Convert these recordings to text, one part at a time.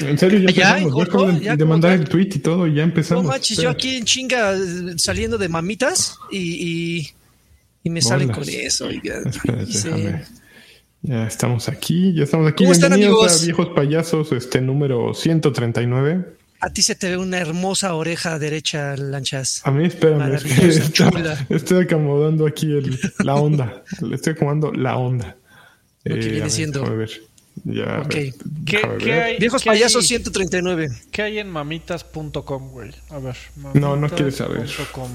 En serio, ya ¿Ya? empezamos. Ya de, ¿Ya de mandar el tweet y todo, ya No empezamos. manches, yo aquí en chinga saliendo de mamitas y, y, y me salen con eso. oiga. Déjame. Ya estamos aquí, ya estamos aquí. ¿Cómo están, amigos? a Viejos Payasos, este número 139. A ti se te ve una hermosa oreja derecha, lanchas. A mí, espérame, es que Maravillosa, está- chula. estoy acomodando aquí el, la onda. Le estoy acomodando la onda. Lo que Eh, viene a ver, siendo. déjame ver. Ya, a Ok. ver, ¿Qué, déjame qué ver. hay, Viejos qué hay- payasos 139. ¿Qué hay en mamitas.com, güey? A ver. No, no quieres saber. mamitas.com.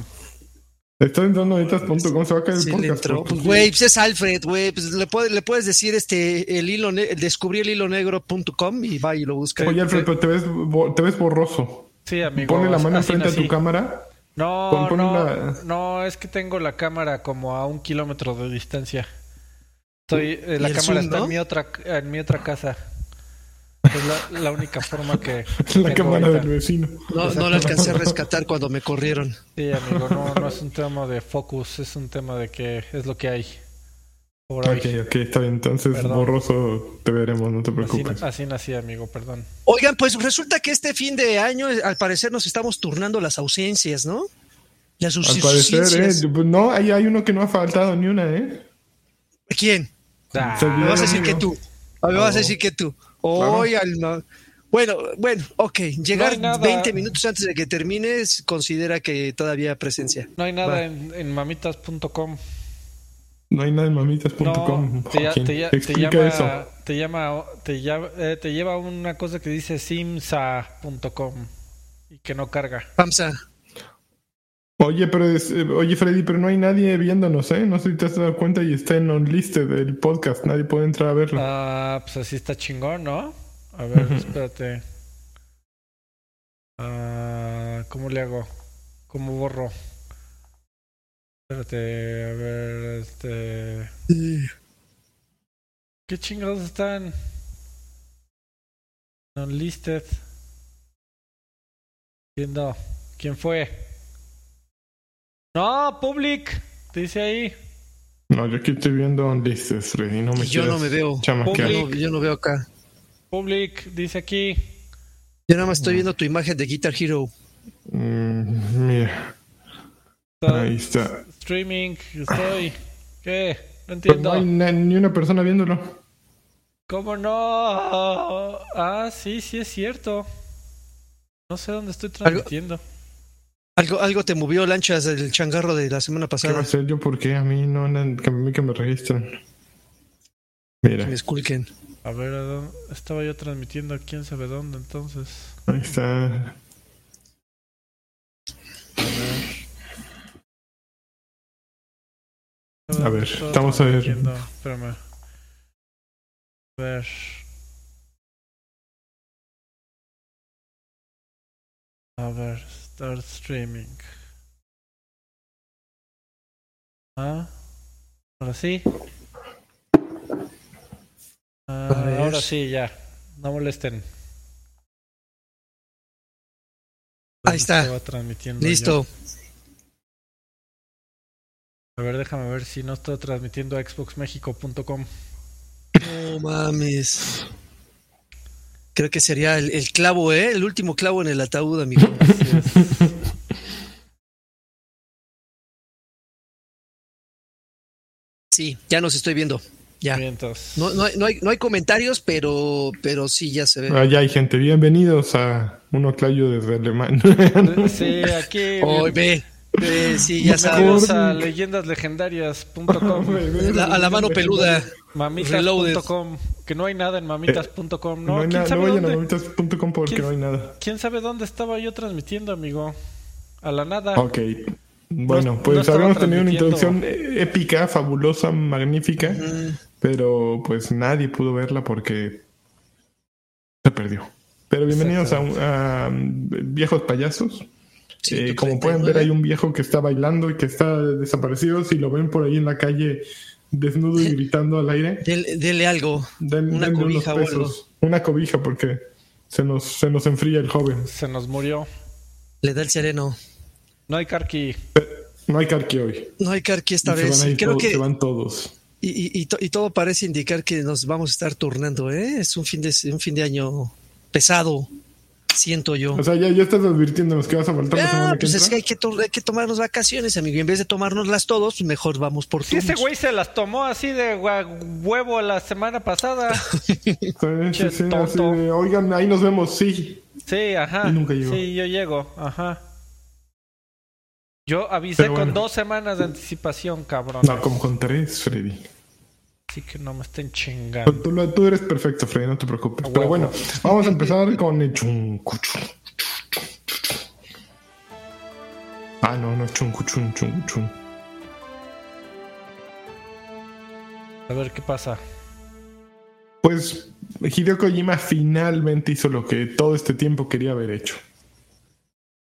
Estoy entrando ahorita punto.com, se va a caer el Sí, podcast. Pues, güey, pues es Alfred, güey. Pues le, puede- le puedes decir este el hilo descubrí el hilo negro.com y va y lo busca. Oye, Alfred, pero te ves, te ves borroso. Sí, amigo. Pone la mano así enfrente a tu cámara. No, pon no, la- no, es que tengo la cámara como a un kilómetro de distancia. Estoy, eh, la ¿Y el cámara zoom, está no? en mi otra, en mi otra casa. Es la, la única forma que. La tengo cámara ahorita. del vecino. No, no lo alcancé a rescatar cuando me corrieron. Sí, amigo, no, no es un tema de focus, es un tema de que es lo que hay. Por hoy. Ok, ok, está bien. Entonces, Perdón. borroso te veremos, no te Así, preocupes. así nací, amigo, perdón. Oigan, pues resulta que este fin de año, eh, al parecer, nos estamos turnando las ausencias, ¿no? Las Al parecer, ausencias. ¿eh? No, hay, hay uno que no ha faltado ni una, ¿eh? ¿Quién? Ah, Me vas a decir que tú. Me vas a decir que tú. Hoy al- Bueno, bueno, ok. Llegar No hay nada. 20 minutos antes de que termines, considera que todavía presencia. no hay nada en, en mamitas.com. No hay nada en mamitas.com. No, te, te llama, eso. te llama, te llama, eh, te lleva una cosa que dice simsa.com y que no carga. Pamsa. Oye, pero es- eh, oye, Freddy, pero no hay nadie viéndonos, ¿eh? No sé si te has dado cuenta y está en unlisted del podcast. Nadie puede entrar a verlo. Ah, pues así está chingón, ¿no? A ver, espérate. Ah, ¿Cómo le hago? ¿Cómo borro? Espérate, a ver, este... ¿Qué chingados están? Unlisted. Entiendo. ¿Quién fue? No, public. Dice ahí. No, yo aquí estoy viendo unlisted, Freddy. No me Y yo no me veo. chamaquear. Yo no, yo no veo acá. Public, dice aquí. Yo nada más estoy viendo tu imagen de Guitar Hero. Mm, mira, Está- ahí está. Streaming, estoy. ¿Qué? No Pero entiendo. no hay ni una persona viéndolo. ¿Cómo no? Ah, sí, sí es cierto. No sé dónde estoy transmitiendo. Algo, algo te movió lanchas del changarro de la semana ¿Qué va pasada. a ser yo? ¿Por qué? A mí no, que a mí que me registran. Mira, Que me esculquen. A ver, ¿a dónde? estaba yo transmitiendo a quién sabe dónde entonces. ahí está. A ver, Estaba estamos a ver. Espérame. A ver. A ver, start streaming. Ah, ahora sí. Ah, ahora sí, ya. No molesten. Ahí está. Yo. Listo. A ver, déjame ver si no estoy transmitiendo a xboxmexico.com. No mames. Creo que sería el, el clavo, ¿eh? El último clavo en el ataúd, amigo. Sí, ya nos estoy viendo. Ya. No, no, hay, no, hay, no hay comentarios, pero, pero sí, ya se ve. Ah, ya hay gente. Bienvenidos a un Oclayo desde Alemania. Sí, aquí. Oh, ve, ve, sí, ya sabes. a leyendaslegendarias.com, La- a la mano peluda. mamitas.com, que no hay nada en mamitas.com, No, ¿no? hay ¿Quién, nada, no sabe vayan a mamitas.com porque ¿Quién- no hay nada. ¿Quién sabe dónde estaba yo transmitiendo, amigo? A la nada. Ok. Bueno, No- pues habíamos tenido una introducción épica, fabulosa, magnífica, pero pues nadie pudo verla porque se perdió. Pero bienvenidos a, un- a, um, Viejos Payasos. Sí, Eh, como pueden 39. ver, hay un viejo que está bailando y que está desaparecido. Si lo ven por ahí en la calle desnudo y gritando al aire, Dele, dele algo. den, Una cobija o algo. Una cobija porque se nos, se nos enfría el joven. Se nos murió. Le da el sereno. No hay Karki. No hay carqui hoy. No hay carqui esta vez. van Creo todos- que se van todos. Y, y, y, todo parece indicar que nos vamos a estar turnando, ¿eh? Es un fin de, un fin de año pesado, siento yo. O sea, ya, ya estás advirtiéndonos que vas a faltar la semana pues es que hay que, hay que tomarnos vacaciones, amigo. Y en vez de tomárnoslas todos, mejor vamos por Sí, ese güey se las tomó así de huevo la semana pasada. sí, sí, sí, así de, oigan, ahí nos vemos, sí. Sí, ajá. Y nunca llegó. Sí, yo llego, ajá. Yo avisé con dos semanas de anticipación, cabrón. No, como con tres, Freddy. Así que no me estén chingando. Tú, tú eres perfecto, Freddy, no te preocupes. Pero bueno, vamos a empezar con el chun. Ah, no, no, chun, chun, chun, chun. A ver qué pasa. Pues Hideo Kojima finalmente hizo lo que todo este tiempo quería haber hecho.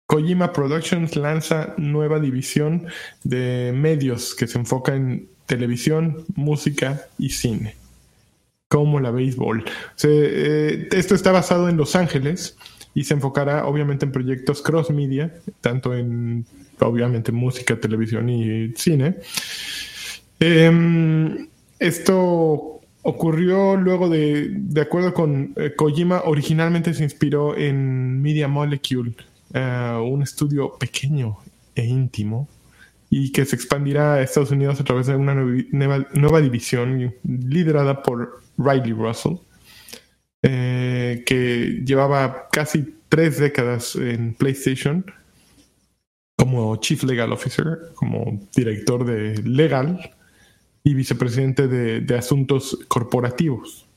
Kojima Productions lanza nueva división de medios que se enfoca en televisión, música y cine, como la béisbol. Eh, esto está basado en Los Ángeles y se enfocará obviamente en proyectos cross media, tanto en obviamente música, televisión y cine. Em, esto ocurrió luego de, de acuerdo con eh, Kojima, originalmente se inspiró en Media Molecule, eh, un estudio pequeño e íntimo y que se expandirá a Estados Unidos a través de una nueva, división liderada por Riley Russell, eh, que llevaba casi tres décadas en PlayStation como Chief Legal Officer, como director de legal y vicepresidente de asuntos corporativos.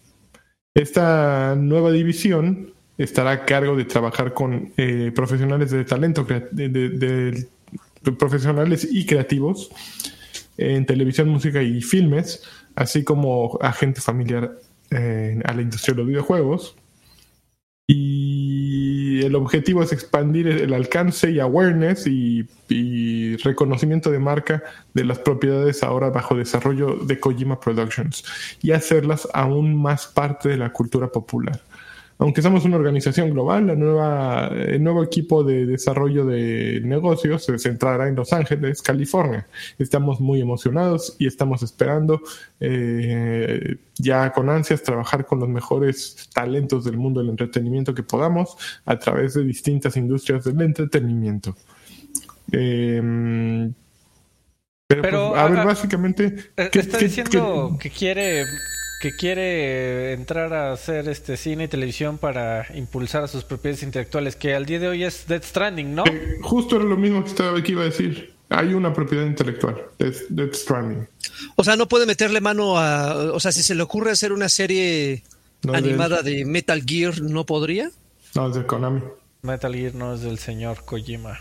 Esta nueva división estará a cargo de trabajar con eh, profesionales de talento, de, profesionales y creativos en televisión, música y filmes, así como agente familiar eh, a la industria de los videojuegos. Y el objetivo es expandir el alcance y awareness y, y, reconocimiento de marca de las propiedades ahora bajo desarrollo de Kojima Productions y hacerlas aún más parte de la cultura popular aunque somos una organización global, la nueva, el nuevo equipo de desarrollo de negocios se centrará en Los Ángeles, California. Estamos muy emocionados y estamos esperando eh, ya con ansias trabajar con los mejores talentos del mundo del entretenimiento que podamos a través de distintas industrias del entretenimiento. Em, pero, pues, a ver, básicamente... Eh, está diciendo que quiere que quiere entrar a hacer este cine y televisión para impulsar a sus propiedades intelectuales, que al día de hoy es Dead Stranding, ¿no? Eh, justo era lo mismo que, estaba, que iba a decir. Hay una propiedad intelectual, Dead, Stranding. O sea, no puede meterle mano a... O sea, si se le ocurre hacer una serie animada de... Metal Gear, ¿no podría? No, es de Konami. Metal Gear no es del señor Kojima.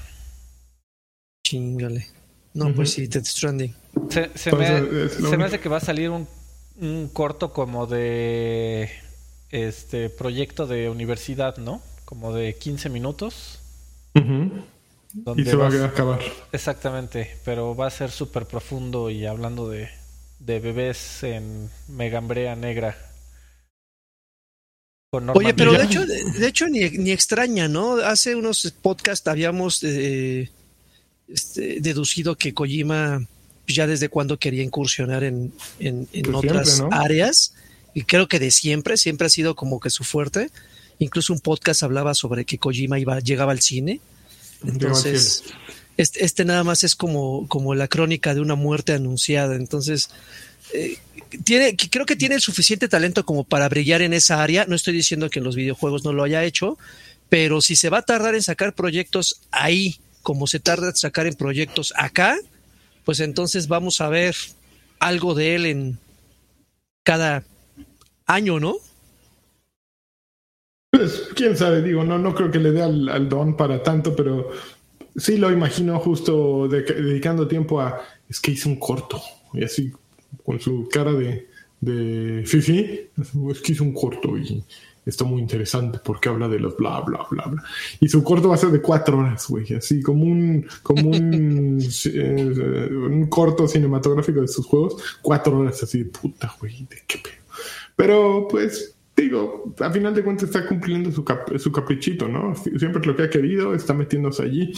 Chingale. No, pues sí, Dead Stranding. Se, se, me, se me hace que va a salir un un corto como de este proyecto de universidad, ¿no? Como de 15 minutos. y se va a acabar. Exactamente, pero va a ser súper profundo y hablando de, de bebés en megambrea negra. Oye, pero de hecho, de, hecho ni, ni, extraña, ¿no? Hace unos podcasts habíamos eh, este, deducido que Kojima ya desde cuando quería incursionar en, en, otras áreas. Y creo que de siempre, siempre ha sido como que su fuerte. Incluso un podcast hablaba sobre que Kojima iba, llegaba al cine. Entonces, este, este, nada más es como, como la crónica de una muerte anunciada. Entonces, eh, tiene, creo que tiene el suficiente talento como para brillar en esa área. No estoy diciendo que en los videojuegos no lo haya hecho, pero si se va a tardar en sacar proyectos ahí, como se tarda en sacar en proyectos acá, pues entonces vamos a ver algo de él en cada año, ¿no? Pues quién sabe, digo, no, no creo que le dé al, don para tanto, pero sí lo imagino justo dedicando tiempo a, es que hice un corto, y así con su cara de, de Fifi, es que hice un corto y está muy interesante porque habla de los bla, bla, bla, bla. Y su corto va a ser de cuatro horas, güey, así como un, como un, eh, un corto cinematográfico de sus juegos, cuatro horas así de puta, güey, de qué pedo. Pero pues, digo, a final de cuentas está cumpliendo su, su caprichito, ¿no? Siempre lo que ha querido, está metiéndose allí.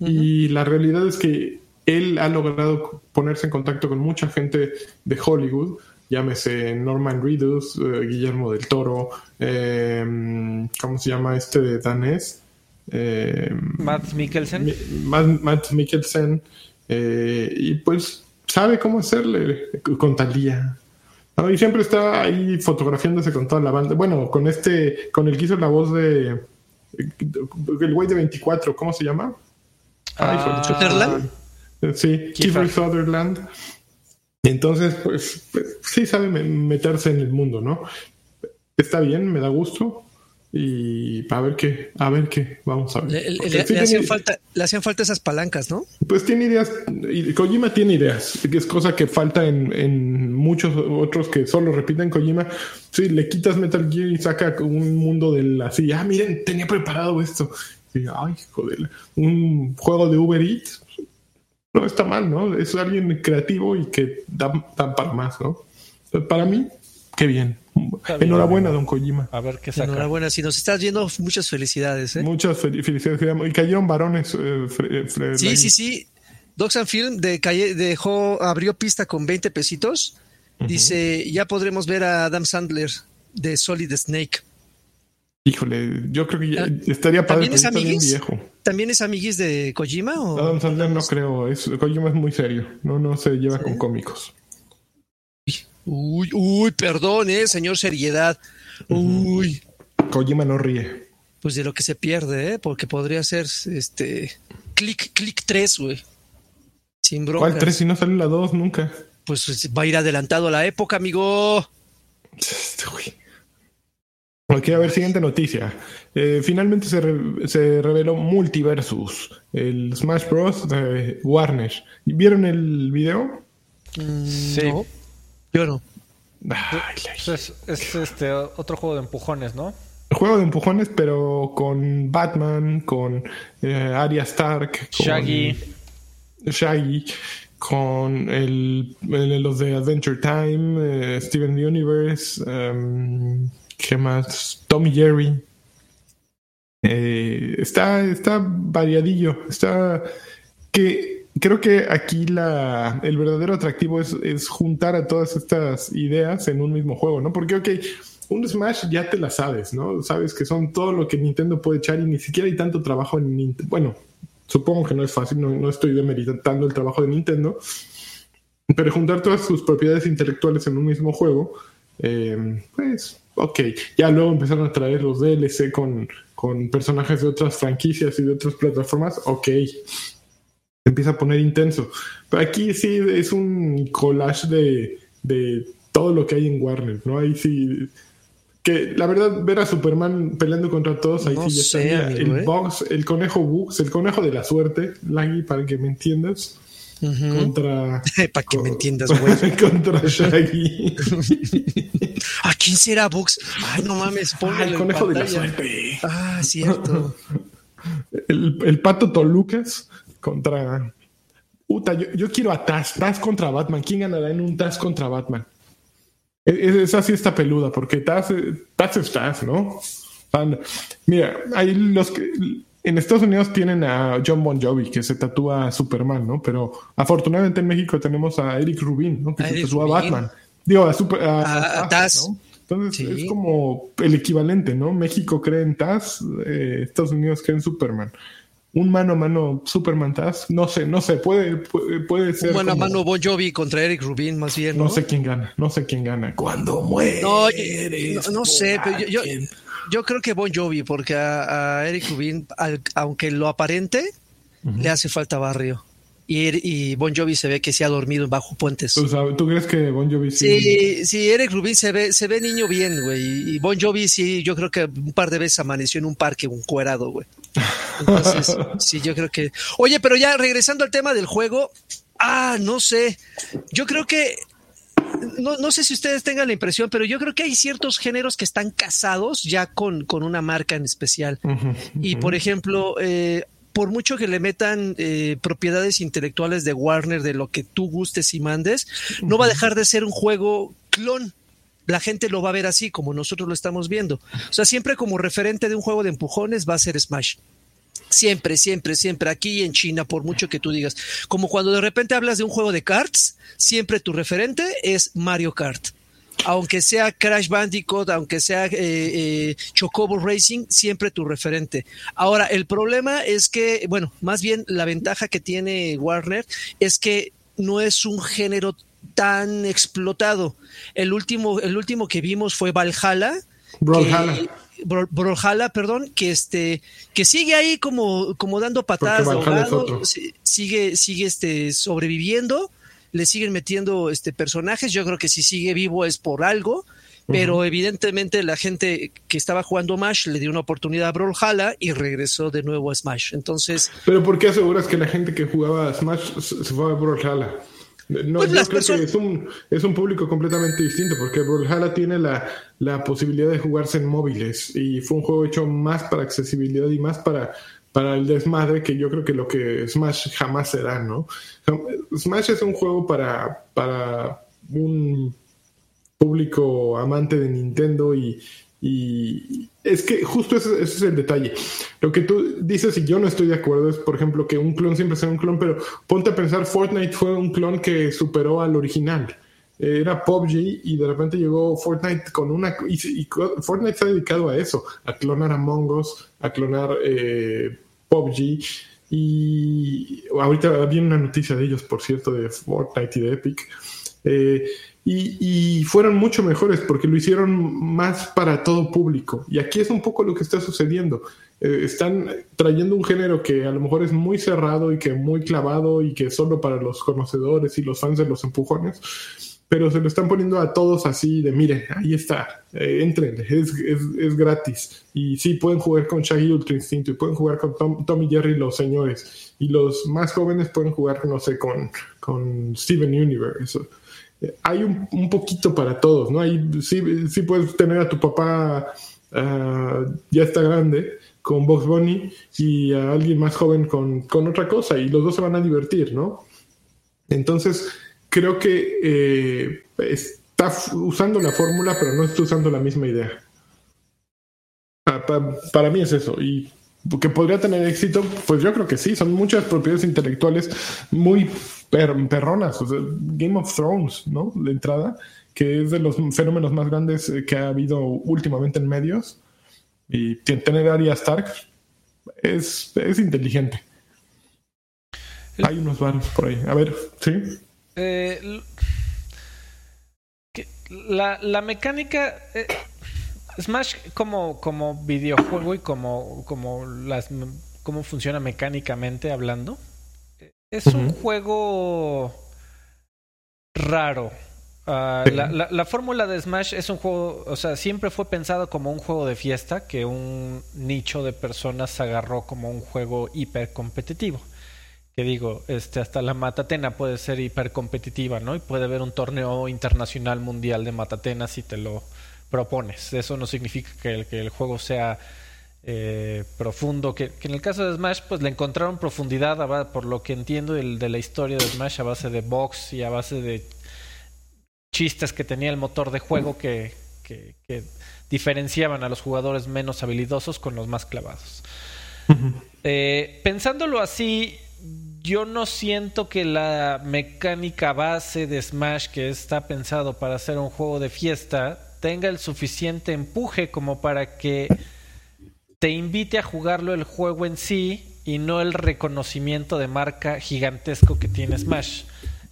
Y la realidad es que él ha logrado ponerse en contacto con mucha gente de Hollywood, llámese Norman Reedus, eh, Guillermo del Toro, eh, ¿cómo se llama este de danés? Eh, Matt Mikkelsen. Matt, Mikkelsen. y pues sabe cómo hacerle con Talía. Y siempre está ahí fotografiándose con toda la banda. Bueno, con este, con el que hizo la voz de el güey de 24, ¿cómo se llama? Ah, Sutherland. Sí, Kiefer Sutherland. Entonces, pues, pues, sí sabe meterse en el mundo, ¿no? Está bien, me da gusto. Y a ver qué, a ver qué, vamos a ver. Le, hacían, falta, le hacían falta esas palancas, ¿no? Pues tiene ideas, y Kojima tiene ideas, que es cosa que falta en, en muchos otros que solo repiten Kojima. Sí, le quitas Metal Gear y saca un mundo del así, ah, miren, tenía preparado esto. Y, ay, joder, un juego de Uber Eats, no está mal, ¿no? Es alguien creativo y que da, para más, ¿no? Para mí, qué bien. Enhorabuena, don Kojima. A ver qué saca. Enhorabuena, si nos estás viendo, muchas felicidades. ¿eh? Muchas felicidades. Y cayeron varones. Eh, eh, sí, sí, sí. Doxan Film de dejó, abrió pista con 20 pesitos. Dice, ya podremos ver a Adam Sandler de Solid Snake. Híjole, yo creo que ah, estaría padre. ¿También es amiguis? Viejo. ¿También es amiguis de Kojima? O? Adam Sandler no creo. Es, Kojima es muy serio. No, no se lleva con cómicos. Uy, uy, perdón, eh, señor seriedad. Uy. Kojima no ríe. Pues de lo que se pierde, ¿eh? Porque podría ser este. Click, click 3, güey. Sin broma. ¿Cuál 3 si no sale la 2 nunca? Pues va a ir adelantado a la época, amigo. Este güey. Ok, a ver, siguiente noticia. Eh, finalmente se, se, reveló Multiversus, el Smash Bros. de Warner. ¿Vieron el video? Mm, sí. Yo no. es, este otro juego de empujones, ¿no? Juego de empujones, pero con Batman, con eh, Arya Stark, con Shaggy. Shaggy, con el, los de Adventure Time, eh, Steven Universe, um, ¿qué más? Tommy Jerry. Eh, está, está variadillo, está que creo que aquí la, el verdadero atractivo es, es, juntar a todas estas ideas en un mismo juego, ¿no? Porque, ok, un Smash ya te la sabes, ¿no? Sabes que son todo lo que Nintendo puede echar y ni siquiera hay tanto trabajo en Nintendo. Bueno, supongo que no es fácil, no, no estoy demeritando el trabajo de Nintendo, pero juntar todas sus propiedades intelectuales en un mismo juego, eh, pues, ok, ya luego empezaron a traer los DLC con, con personajes de otras franquicias y de otras plataformas, ok, empieza a poner intenso. Pero aquí sí es un collage de, de todo lo que hay en Warner, ¿no? Ahí sí. Que la verdad, ver a Superman peleando contra todos, ahí sí ya está. el ¿eh? box, el conejo Bugs, el conejo de la suerte, Laggy, para que me entiendas. Contra. para que me entiendas, güey. contra Shaggy. ¿A quién será Bugs? Ay, no mames, ah, el conejo de la suerte. Ah, cierto. el, el pato Tolucas contra. Puta, yo, quiero a Taz, Taz contra Batman. ¿Quién ganará en un Taz contra Batman? Esa sí está peluda, porque Taz, Taz es Taz, ¿no? Mira, hay los que. En Estados Unidos tienen a John Bon Jovi, que se tatúa a Superman, ¿no? Pero afortunadamente en México tenemos a Eric Rubin, ¿no? Que se tatúa a Batman. Digo, a, super, a, Taz. Entonces es como el equivalente, ¿no? México cree en Taz, eh, Estados Unidos cree en Superman un mano a mano Superman Taz, no sé, no sé, puede, puede, ser. Un mano a mano Bon Jovi contra Eric Rubin, más bien. ¿no? sé quién gana, no sé quién gana. Cuando muere. No, no, sé, pero yo, yo, creo que Bon Jovi, porque a, Eric Rubin, aunque lo aparente, le hace falta barrio. Y, Bon Jovi se ve que se ha dormido bajo puentes. ¿Tú crees que Bon Jovi sí? Sí, sí, Eric Rubin se ve, se ve niño bien, güey. Y Bon Jovi sí, yo creo que un par de veces amaneció en un parque, un cuerado, güey. Entonces, sí, yo creo que. Oye, pero ya regresando al tema del juego, ah, no sé. Yo creo que. No, no sé si ustedes tengan la impresión, pero yo creo que hay ciertos géneros que están casados ya con, con una marca en especial. Y por ejemplo, eh, por mucho que le metan eh, propiedades intelectuales de Warner de lo que tú gustes y mandes, no va a dejar de ser un juego clon. La gente lo va a ver así como nosotros lo estamos viendo. O sea, siempre como referente de un juego de empujones va a ser Smash. Siempre, siempre, siempre. Aquí en China, por mucho que tú digas. Como cuando de repente hablas de un juego de carts, siempre tu referente es Mario Kart. Aunque sea Crash Bandicoot, aunque sea eh, eh, Chocobo Racing, siempre tu referente. Ahora, el problema es que, bueno, más bien la ventaja que tiene Warner es que no es un género tan explotado. El último, el último que vimos fue Valhalla. Brawlhalla. Brawlhalla, perdón, que este, que sigue ahí como, como dando patadas, sigue, sigue este, sobreviviendo, le siguen metiendo este personajes. Yo creo que si sigue vivo es por algo. Pero evidentemente la gente que estaba jugando Smash le dio una oportunidad a Brawlhalla y regresó de nuevo a Smash. Entonces. Pero ¿por qué aseguras que la gente que jugaba a Smash se fue a Brawlhalla? No, pues yo creo que es un, es un público completamente distinto porque Brawlhalla tiene la, la, posibilidad de jugarse en móviles y fue un juego hecho más para accesibilidad y más para, para el desmadre que yo creo que lo que Smash jamás será, ¿no? Smash es un juego para, para un público amante de Nintendo y, es que justo ese, es el detalle. Lo que tú dices y yo no estoy de acuerdo es, por ejemplo, que un clon siempre sea un clon, pero ponte a pensar, Fortnite fue un clon que superó al original. Era PUBG y de repente llegó Fortnite con una... Y, Fortnite se ha dedicado a eso, a clonar a Mongos, a clonar eh, PUBG. Y ahorita había una noticia de ellos, por cierto, de Fortnite y de Epic. Eh, y, fueron mucho mejores porque lo hicieron más para todo público. Y aquí es un poco lo que está sucediendo. Eh, están trayendo un género que a lo mejor es muy cerrado y que muy clavado y que solo para los conocedores y los fans de los empujones, pero se lo están poniendo a todos así de, mire, ahí está, eh, entren, es, es, gratis. Y sí, pueden jugar con Shaggy Ultra Instinto y pueden jugar con Tom, Tommy Jerry los señores. Y los más jóvenes pueden jugar, no sé, con, con Steven Universe hay un, poquito para todos, ¿no? Hay, sí, sí puedes tener a tu papá, ah, ya está grande, con Box Bunny y a alguien más joven con, con, otra cosa y los dos se van a divertir, ¿no? Entonces, creo que eh, está usando la fórmula, pero no está usando la misma idea. para mí es eso. Y que podría tener éxito, pues yo creo que sí, son muchas propiedades intelectuales muy perronas, Game of Thrones, ¿no? De entrada, que es de los fenómenos más grandes eh, que ha habido últimamente en medios, y tener a Arya Stark es, es inteligente. Hay unos varios por ahí. A ver, ¿sí? Eh, la, la mecánica... Eh, Smash como, como videojuego y como, como las cómo funciona mecánicamente hablando. Es un juego raro. Ah, la, la, fórmula de Smash es un juego, o sea, siempre fue pensado como un juego de fiesta que un nicho de personas agarró como un juego hiper competitivo. Que digo, este, hasta la Matatena puede ser hiper competitiva, ¿no? Y puede haber un torneo internacional mundial de Matatena si te lo, propones. Eso no significa que el, que el juego sea eh, profundo, que, en el caso de Smash pues le encontraron profundidad, por lo que entiendo de, la historia de Smash a base de box y a base de chistes que tenía el motor de juego que, que, diferenciaban a los jugadores menos habilidosos con los más clavados. Eh, pensándolo así, yo no siento que la mecánica base de Smash que está pensado para hacer un juego de fiesta tenga el suficiente empuje como para que te invite a jugarlo el juego en sí y no el reconocimiento de marca gigantesco que tiene Smash.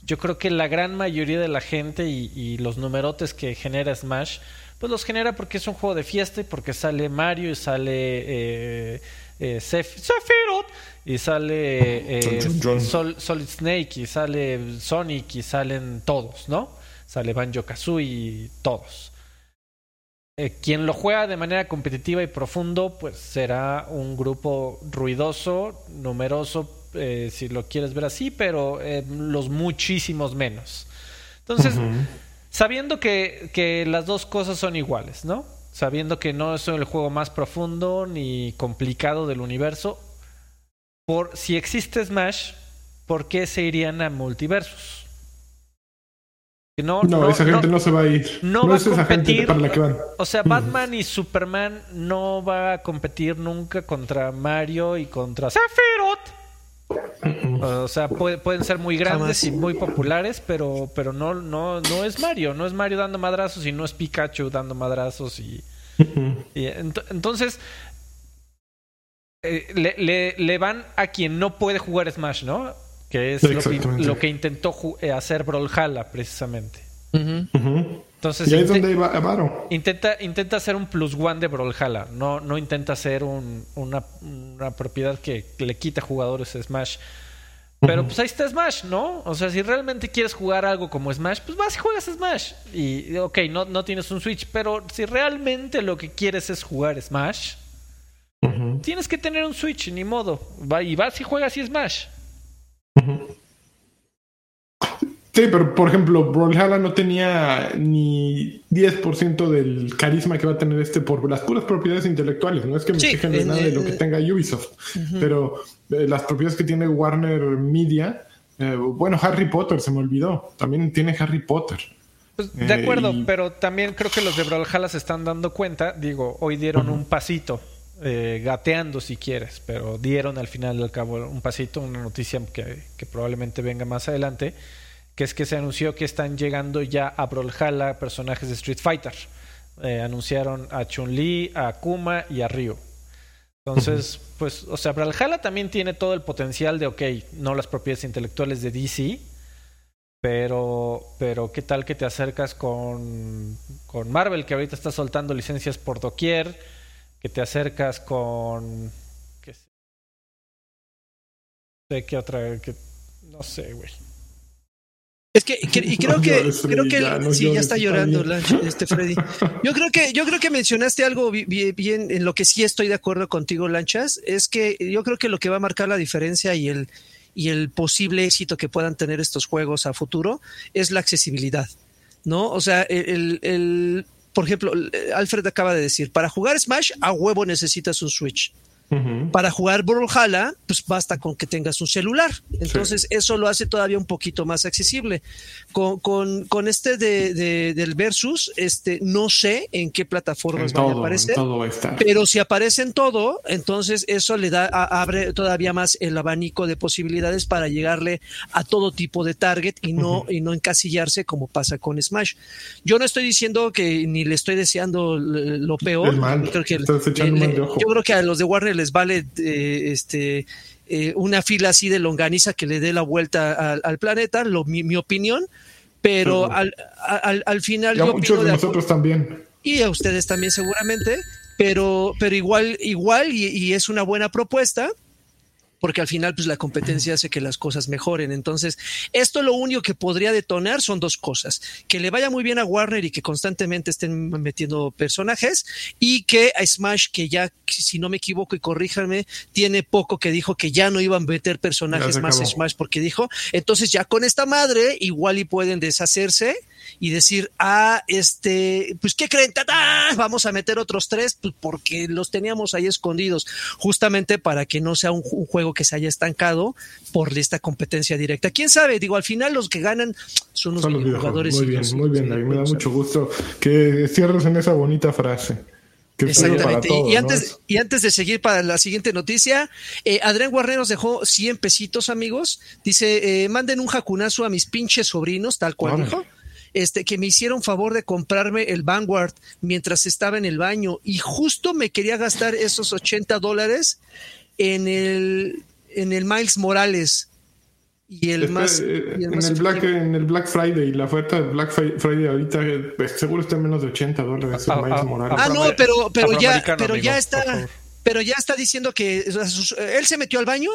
Yo creo que la gran mayoría de la gente y, los numerotes que genera Smash, pues los genera porque es un juego de fiesta y porque sale Mario y sale eh, eh, y sale eh, Solid Snake y sale Sonic y salen todos, ¿no? Sale Banjo Kazooie y todos. Eh, quien lo juega de manera competitiva y profundo, pues será un grupo ruidoso, numeroso, eh, si lo quieres ver así, pero los muchísimos menos. Entonces, sabiendo que, que, las dos cosas son iguales, ¿no? Sabiendo que no es el juego más profundo ni complicado del universo, por si existe Smash, ¿por qué se irían a multiversos? No, no, esa gente no, se va a ir. No, va es esa gente para la que van. O sea, Batman y Superman no va a competir nunca contra Mario y contra Sephiroth. O sea, pueden ser muy grandes y muy populares, pero, pero no, no, no es Mario. No es Mario dando madrazos y no es Pikachu dando madrazos. Y, entonces, eh, le, le, van a quien no puede jugar Smash, ¿no? Que es lo que, intentó eh, hacer Brawlhalla, precisamente. Entonces, y ahí es donde va Intenta, intenta hacer un plus one de Brawlhalla. No, no intenta hacer una, propiedad que le quita jugadores a Smash. Pero pues ahí está Smash, ¿no? O sea, si realmente quieres jugar algo como Smash, pues vas y juegas Smash. Y, ok, no, no tienes un Switch, pero si realmente lo que quieres es jugar Smash, tienes que tener un Switch, ni modo. Va, y vas y juegas y Smash. Sí, pero por ejemplo, Brawlhalla no tenía ni 10% del carisma que va a tener este por las puras propiedades intelectuales. No es que me sí, nada de lo que tenga Ubisoft, pero eh, las propiedades que tiene Warner Media, eh, bueno, Harry Potter se me olvidó, también tiene Harry Potter. Pues, de acuerdo, eh, pero también creo que los de Brawlhalla se están dando cuenta. Digo, hoy dieron un pasito eh, gateando si quieres, pero dieron al final del cabo un pasito, una noticia que, probablemente venga más adelante, que es que se anunció que están llegando ya a Brawlhalla personajes de Street Fighter. Eh, anunciaron a Chun-Li, a Kuma y a Ryu. Entonces, pues, o sea, Brawlhalla también tiene todo el potencial de, ok, no las propiedades intelectuales de DC, pero, pero ¿qué tal que te acercas con, con Marvel, que ahorita está soltando licencias por doquier? Que te acercas con... ¿qué sé qué otra... Que, no sé, güey. Es que, y creo que, creo que sí, ya está llorando este Freddy. Yo creo que, yo creo que mencionaste algo bien, en lo que sí estoy de acuerdo contigo, Lanchas, es que yo creo que lo que va a marcar la diferencia y el, y el posible éxito que puedan tener estos juegos a futuro es la accesibilidad. ¿No? O sea, el, el por ejemplo, Alfred acaba de decir, para jugar Smash a huevo necesitas un Switch. Para jugar Brawlhalla, pues basta con que tengas un celular. Entonces, eso lo hace todavía un poquito más accesible. Con, con, con este de, del Versus, este, no sé en qué plataformas van a aparecer. Pero si aparece en todo, entonces eso le da, abre todavía más el abanico de posibilidades para llegarle a todo tipo de target y no, y no encasillarse como pasa con Smash. Yo no estoy diciendo que ni le estoy deseando lo peor. Creo que yo creo que a los de Warner les vale eh, este eh, una fila así de longaniza que le dé la vuelta al, planeta, lo, mi, opinión, pero al, al, final... yo muchos de nosotros también. Y a ustedes también seguramente, pero, pero igual, igual y es una buena propuesta porque al final pues la competencia hace que las cosas mejoren. Entonces, esto lo único que podría detonar son dos cosas, que le vaya muy bien a Warner y que constantemente estén metiendo personajes y que a Smash, que ya, si no me equivoco y corríjanme, tiene poco que dijo que ya no iban a meter personajes más Smash porque dijo, entonces ya con esta madre igual y pueden deshacerse y decir, ah, este, pues, ¿qué creen? Vamos a meter otros tres, pues porque los teníamos ahí escondidos, justamente para que no sea un, juego que se haya estancado por esta competencia directa. ¿Quién sabe? Digo, al final los que ganan son los, jugadores. Muy bien, muy bien, me da mucho gusto que cierres en esa bonita frase. Exactamente. y, antes, y antes de seguir para la siguiente noticia, eh, Adrián Guarner nos dejó 100 pesitos, amigos. Dice, eh, manden un jacunazo a mis pinches sobrinos, tal cual dijo este, que me hicieron favor de comprarme el Vanguard mientras estaba en el baño y justo me quería gastar esos 80 dólares en el, en el Miles Morales. Y el más. Eh, en, el Black, en el Black Friday, la oferta de Black Friday ahorita pues, seguro está en menos de 80 dólares el Miles Morales. Ah, no, pero, pero ya, pero ya está. Pero ya está diciendo que él se metió al baño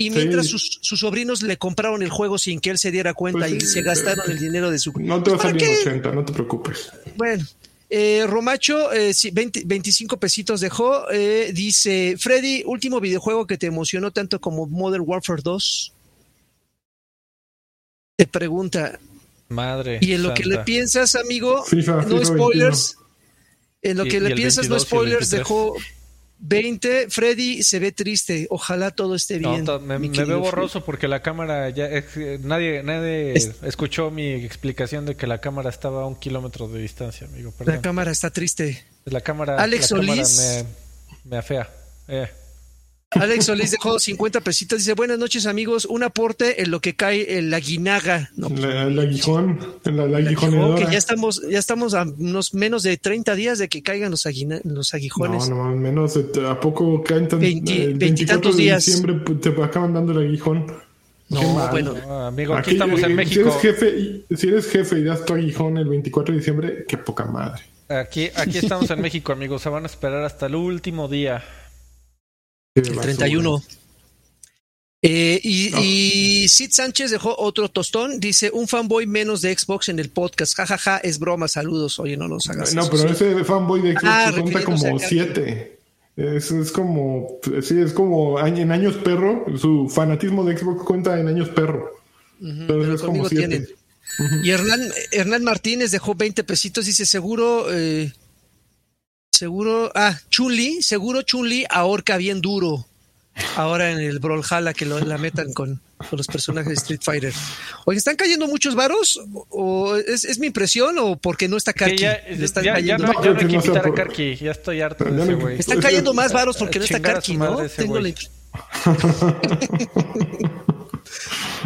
y mientras sus, sobrinos le compraron el juego sin que él se diera cuenta pues y se gastaron el dinero de su... No te va a salir 80, no te preocupes. Bueno, eh, Romacho, eh, 25 pesitos dejó. Eh, dice, Freddy, último videojuego que te emocionó tanto como Modern Warfare 2. Te pregunta. Madre. Y en lo que le piensas, amigo, no spoilers. En lo que le piensas, no spoilers, dejó 20. Freddy se ve triste. Ojalá todo esté bien. me, veo borroso porque la cámara ya. nadie nadie escuchó mi explicación de que la cámara estaba a un kilómetro de distancia, amigo. La cámara está triste. La cámara, Alex me, me afea. Eh. Alex Solís dejó 50 pesitos. Dice: Buenas noches, amigos. Un aporte en lo que cae en la guinaga. No, pues, el aguijón. En la, que ya estamos, ya estamos a unos menos de 30 días de que caigan los, los aguijones. No, no, menos. ¿A poco caen tan, 20, el 24 de días. diciembre te acaban dando el aguijón? No, bueno. amigo, aquí, estamos en México. Si eres, jefe, si eres jefe y das tu aguijón el 24 de diciembre, qué poca madre. Aquí, aquí estamos en México, amigos. Se van a esperar hasta el último día. El 31. Eh, y, Sid Sánchez dejó otro tostón. Dice: Un fanboy menos de Xbox en el podcast. jajaja, ja, ja, es broma. Saludos. Oye, no los hagas. No, pero ese fanboy de Xbox ah, cuenta como siete. Es, es como, sí, es como en años perro. Su fanatismo de Xbox cuenta en años perro. pero es como siete. Y Hernán, Hernán Martínez dejó 20 pesitos. Dice: Seguro. Eh, Seguro, ah, Chun-Li, seguro Chun-Li ahorca bien duro. Ahora en el Brawlhalla que lo, la metan con, los personajes de Street Fighter. Oye, ¿están cayendo muchos varos? ¿O es, mi impresión o porque no está Karki? Ya, ya, no, hay que invitar a Karki, ya estoy harto de ese güey. Están cayendo más varos porque no está Karki, ¿no? Tengo la...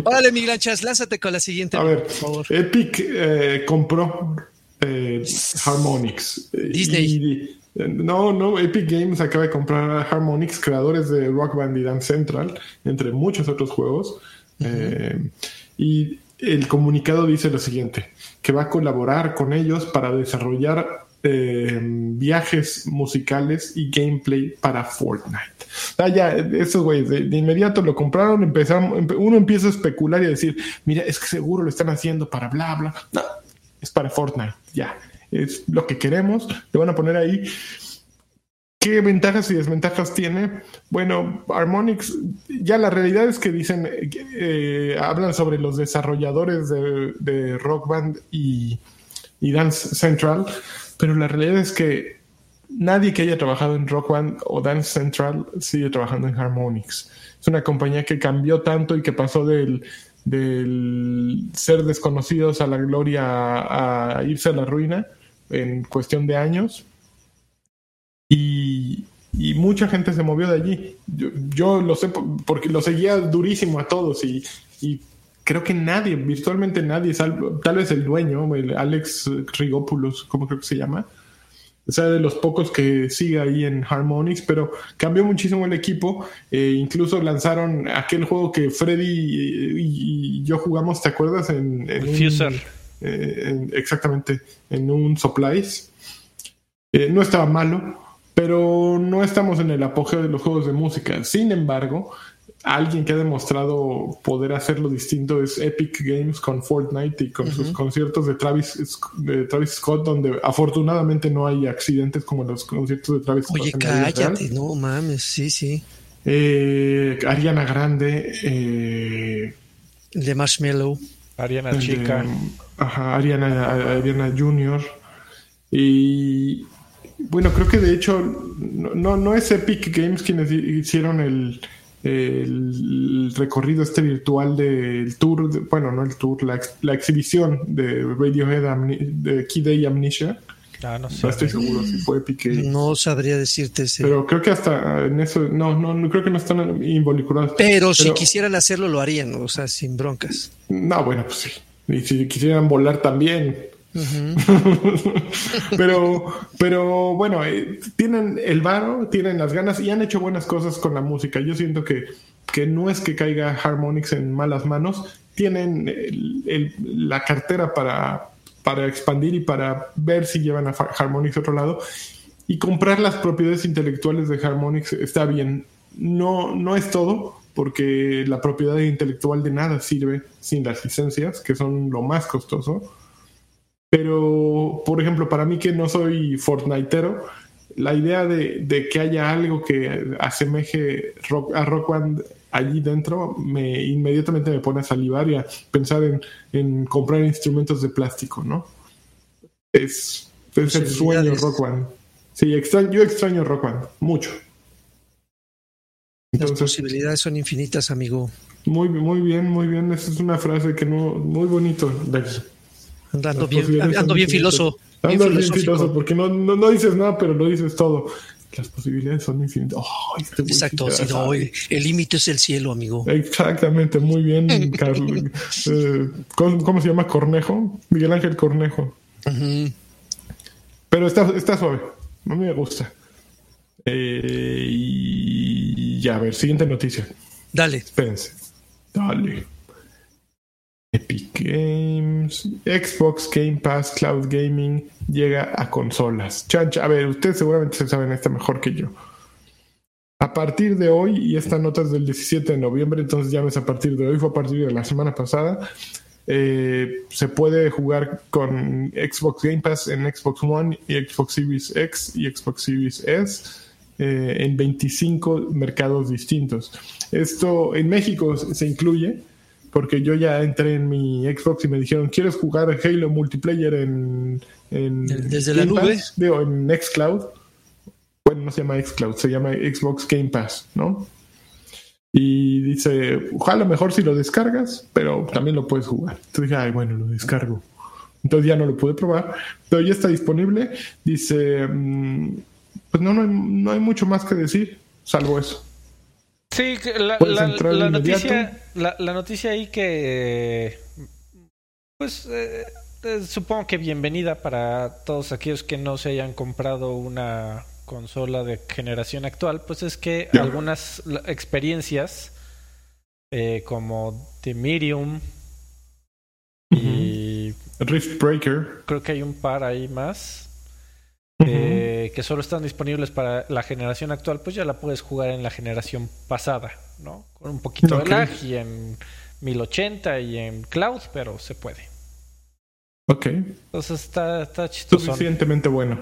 Órale, Migranchas, lánzate con la siguiente. A ver, por favor. Epic eh, compró eh, Harmonix. Disney. No, no, Epic Games acaba de comprar a Harmonix, creadores de Rock Band y Dance Central, entre muchos otros juegos. Eh, y el comunicado dice lo siguiente, que va a colaborar con ellos para desarrollar eh, viajes musicales y gameplay para Fortnite. Ah, ya, esos güeyes de, inmediato lo compraron, empezaron, uno empieza a especular y a decir, mira, es que seguro lo están haciendo para bla, bla. No, es para Fortnite, ya es lo que queremos, le van a poner ahí. ¿Qué ventajas y desventajas tiene? Bueno, Harmonix, ya la realidad es que dicen, eh, hablan sobre los desarrolladores de, Rock Band y, Dance Central, pero la realidad es que nadie que haya trabajado en Rock Band o Dance Central sigue trabajando en Harmonix. Es una compañía que cambió tanto y que pasó del, del ser desconocidos a la gloria a irse a la ruina en cuestión de años. Y, mucha gente se movió de allí. Yo, lo sé porque lo seguía durísimo a todos y, creo que nadie, virtualmente nadie, tal vez el dueño, Alex Rigopoulos, como creo que se llama, o sea, de los pocos que sigue ahí en Harmonix, pero cambió muchísimo el equipo. Eh, incluso lanzaron aquel juego que Freddy y, yo jugamos, ¿te acuerdas? En, en eh, exactamente en un supplies. Eh, no estaba malo, pero no estamos en el apogeo de los juegos de música. Sin embargo, alguien que ha demostrado poder hacerlo distinto es Epic Games con Fortnite y con sus conciertos de Travis, de Travis Scott, donde afortunadamente no hay accidentes como los conciertos de Travis Scott. Oye, cállate, no mames, sí, sí. Eh, Ariana Grande. Eh, de Marshmallow. Ariana Chica. Ajá, Ariana, Ariana Junior. Y bueno, creo que de hecho no, no es Epic Games quienes hicieron el, el recorrido este virtual del tour, bueno, no el tour, la, la exhibición de Radiohead de Key Day Amnesia. Ah, no, sé. estoy seguro si fue Epic No sabría decirte. si Pero creo que hasta en eso, no, no, no creo que no están involucrados. Pero, si quisieran hacerlo, lo harían, o sea, sin broncas. No, bueno, pues sí. Y si quisieran volar también. pero, pero bueno, eh, tienen el varo, tienen las ganas y han hecho buenas cosas con la música. Yo siento que, que no es que caiga Harmonix en malas manos, tienen la cartera para, para expandir y para ver si llevan a Harmonix a otro lado. Y comprar las propiedades intelectuales de Harmonix está bien. No, no es todo, porque la propiedad intelectual de nada sirve sin las licencias, que son lo más costoso. Pero, por ejemplo, para mí que no soy Fortniteero, la idea de, que haya algo que asemeje a Rock Band allí dentro me inmediatamente me pone a salivar y a pensar en, comprar instrumentos de plástico, ¿no? Es, es el sueño Rock Band. Sí, yo extraño Rock Band, mucho. Las posibilidades son infinitas, amigo. Muy, muy bien, muy bien. Esa es una frase que no, muy bonito. Ando bien, ando bien filoso. Ando bien, filoso porque no, no, no, dices nada, pero lo dices todo. Las posibilidades son infinitas. este Exacto, el límite es el cielo, amigo. Exactamente, muy bien, eh, ¿cómo, se llama? Cornejo. Miguel Ángel Cornejo. Pero está, está suave. A mí me gusta. Eh, y ya, a ver, siguiente noticia. Dale. Espérense. Dale. Epic Games, Xbox Game Pass, Cloud Gaming llega a consolas. Chancha, a ver, ustedes seguramente se saben esta mejor que yo. A partir de hoy, y esta nota es del 17 de noviembre, entonces llames a partir de hoy, fue a partir de la semana pasada, eh, se puede jugar con Xbox Game Pass en Xbox One y Xbox Series X y Xbox Series S eh, en 25 mercados distintos. Esto en México se incluye porque yo ya entré en mi Xbox y me dijeron, ¿quieres jugar Halo multiplayer en... Desde la nube? Digo, en Xcloud. Bueno, no se llama Xcloud, se llama Xbox Game Pass, ¿no? Y dice, ojalá mejor si lo descargas, pero también lo puedes jugar. Entonces dije, ay, bueno, lo descargo. Entonces ya no lo pude probar, pero ya está disponible. Dice, mm, pues no, no no hay mucho más que decir, salvo eso. Sí, la, la, noticia, la, noticia ahí que, pues, eh, eh, supongo que bienvenida para todos aquellos que no se hayan comprado una consola de generación actual, pues es que algunas experiencias eh, como The Medium y Rift Breaker, creo que hay un par ahí más eh, que solo están disponibles para la generación actual, pues ya la puedes jugar en la generación pasada, ¿no? Con un poquito de lag y en 1080 y en cloud, pero se puede. Ok. Entonces está, está chistoso. Suficientemente bueno.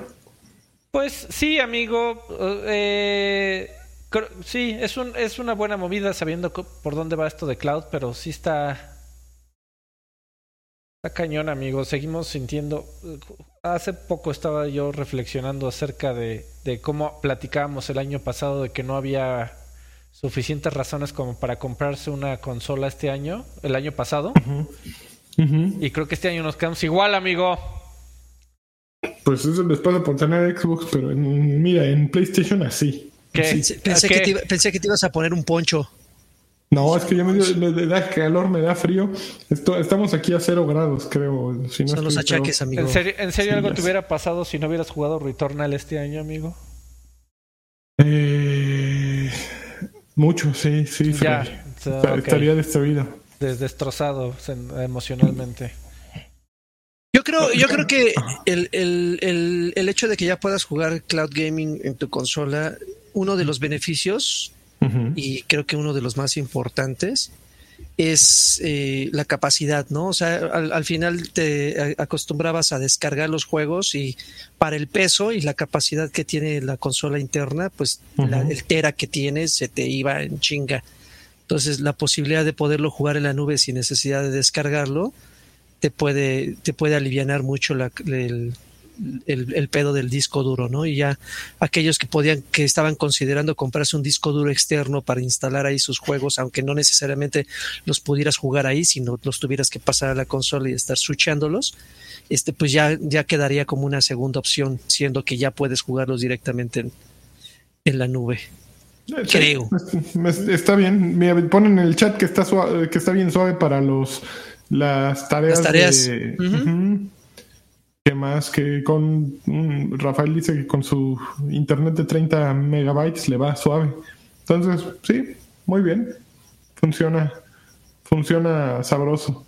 Pues sí, amigo. Eh, sí, es, un, es una buena movida sabiendo por dónde va esto de cloud, pero sí está Está cañón, amigo. Seguimos sintiendo. Hace poco estaba yo reflexionando acerca de, de, cómo platicábamos el año pasado de que no había suficientes razones como para comprarse una consola este año, el año pasado. Y creo que este año nos quedamos igual, amigo. Pues eso les pasa por tener Xbox, pero mira, en PlayStation así. Pensé, que pensé que te ibas a poner un poncho. No, es que ya me, da calor, me da frío. estamos aquí a cero grados, creo. Son los achaques, amigo. ¿En serio, algo te hubiera pasado si no hubieras jugado Returnal este año, amigo? Eh, mucho, sí, sí. Ya, Estaría destruido. destrozado emocionalmente. Yo creo, yo creo que el, el, el hecho de que ya puedas jugar cloud gaming en tu consola, uno de los beneficios y creo que uno de los más importantes es eh, la capacidad, ¿no? O sea, al, final te acostumbrabas a descargar los juegos y para el peso y la capacidad que tiene la consola interna, pues el tera que tienes se te iba en chinga. Entonces, la posibilidad de poderlo jugar en la nube sin necesidad de descargarlo te puede, te puede aliviar mucho la, el, el, pedo del disco duro, ¿no? Y ya aquellos que podían, que estaban considerando comprarse un disco duro externo para instalar ahí sus juegos, aunque no necesariamente los pudieras jugar ahí, sino los tuvieras que pasar a la consola y estar switchándolos, este, pues ya, ya quedaría como una segunda opción, siendo que ya puedes jugarlos directamente en, la nube. Creo. Está bien. Me ponen en el chat que está que está bien suave para los las tareas. Las tareas más? Que con mm, Rafael dice que con su internet de 30 megabytes le va suave. Entonces, sí, muy bien. Funciona, funciona sabroso.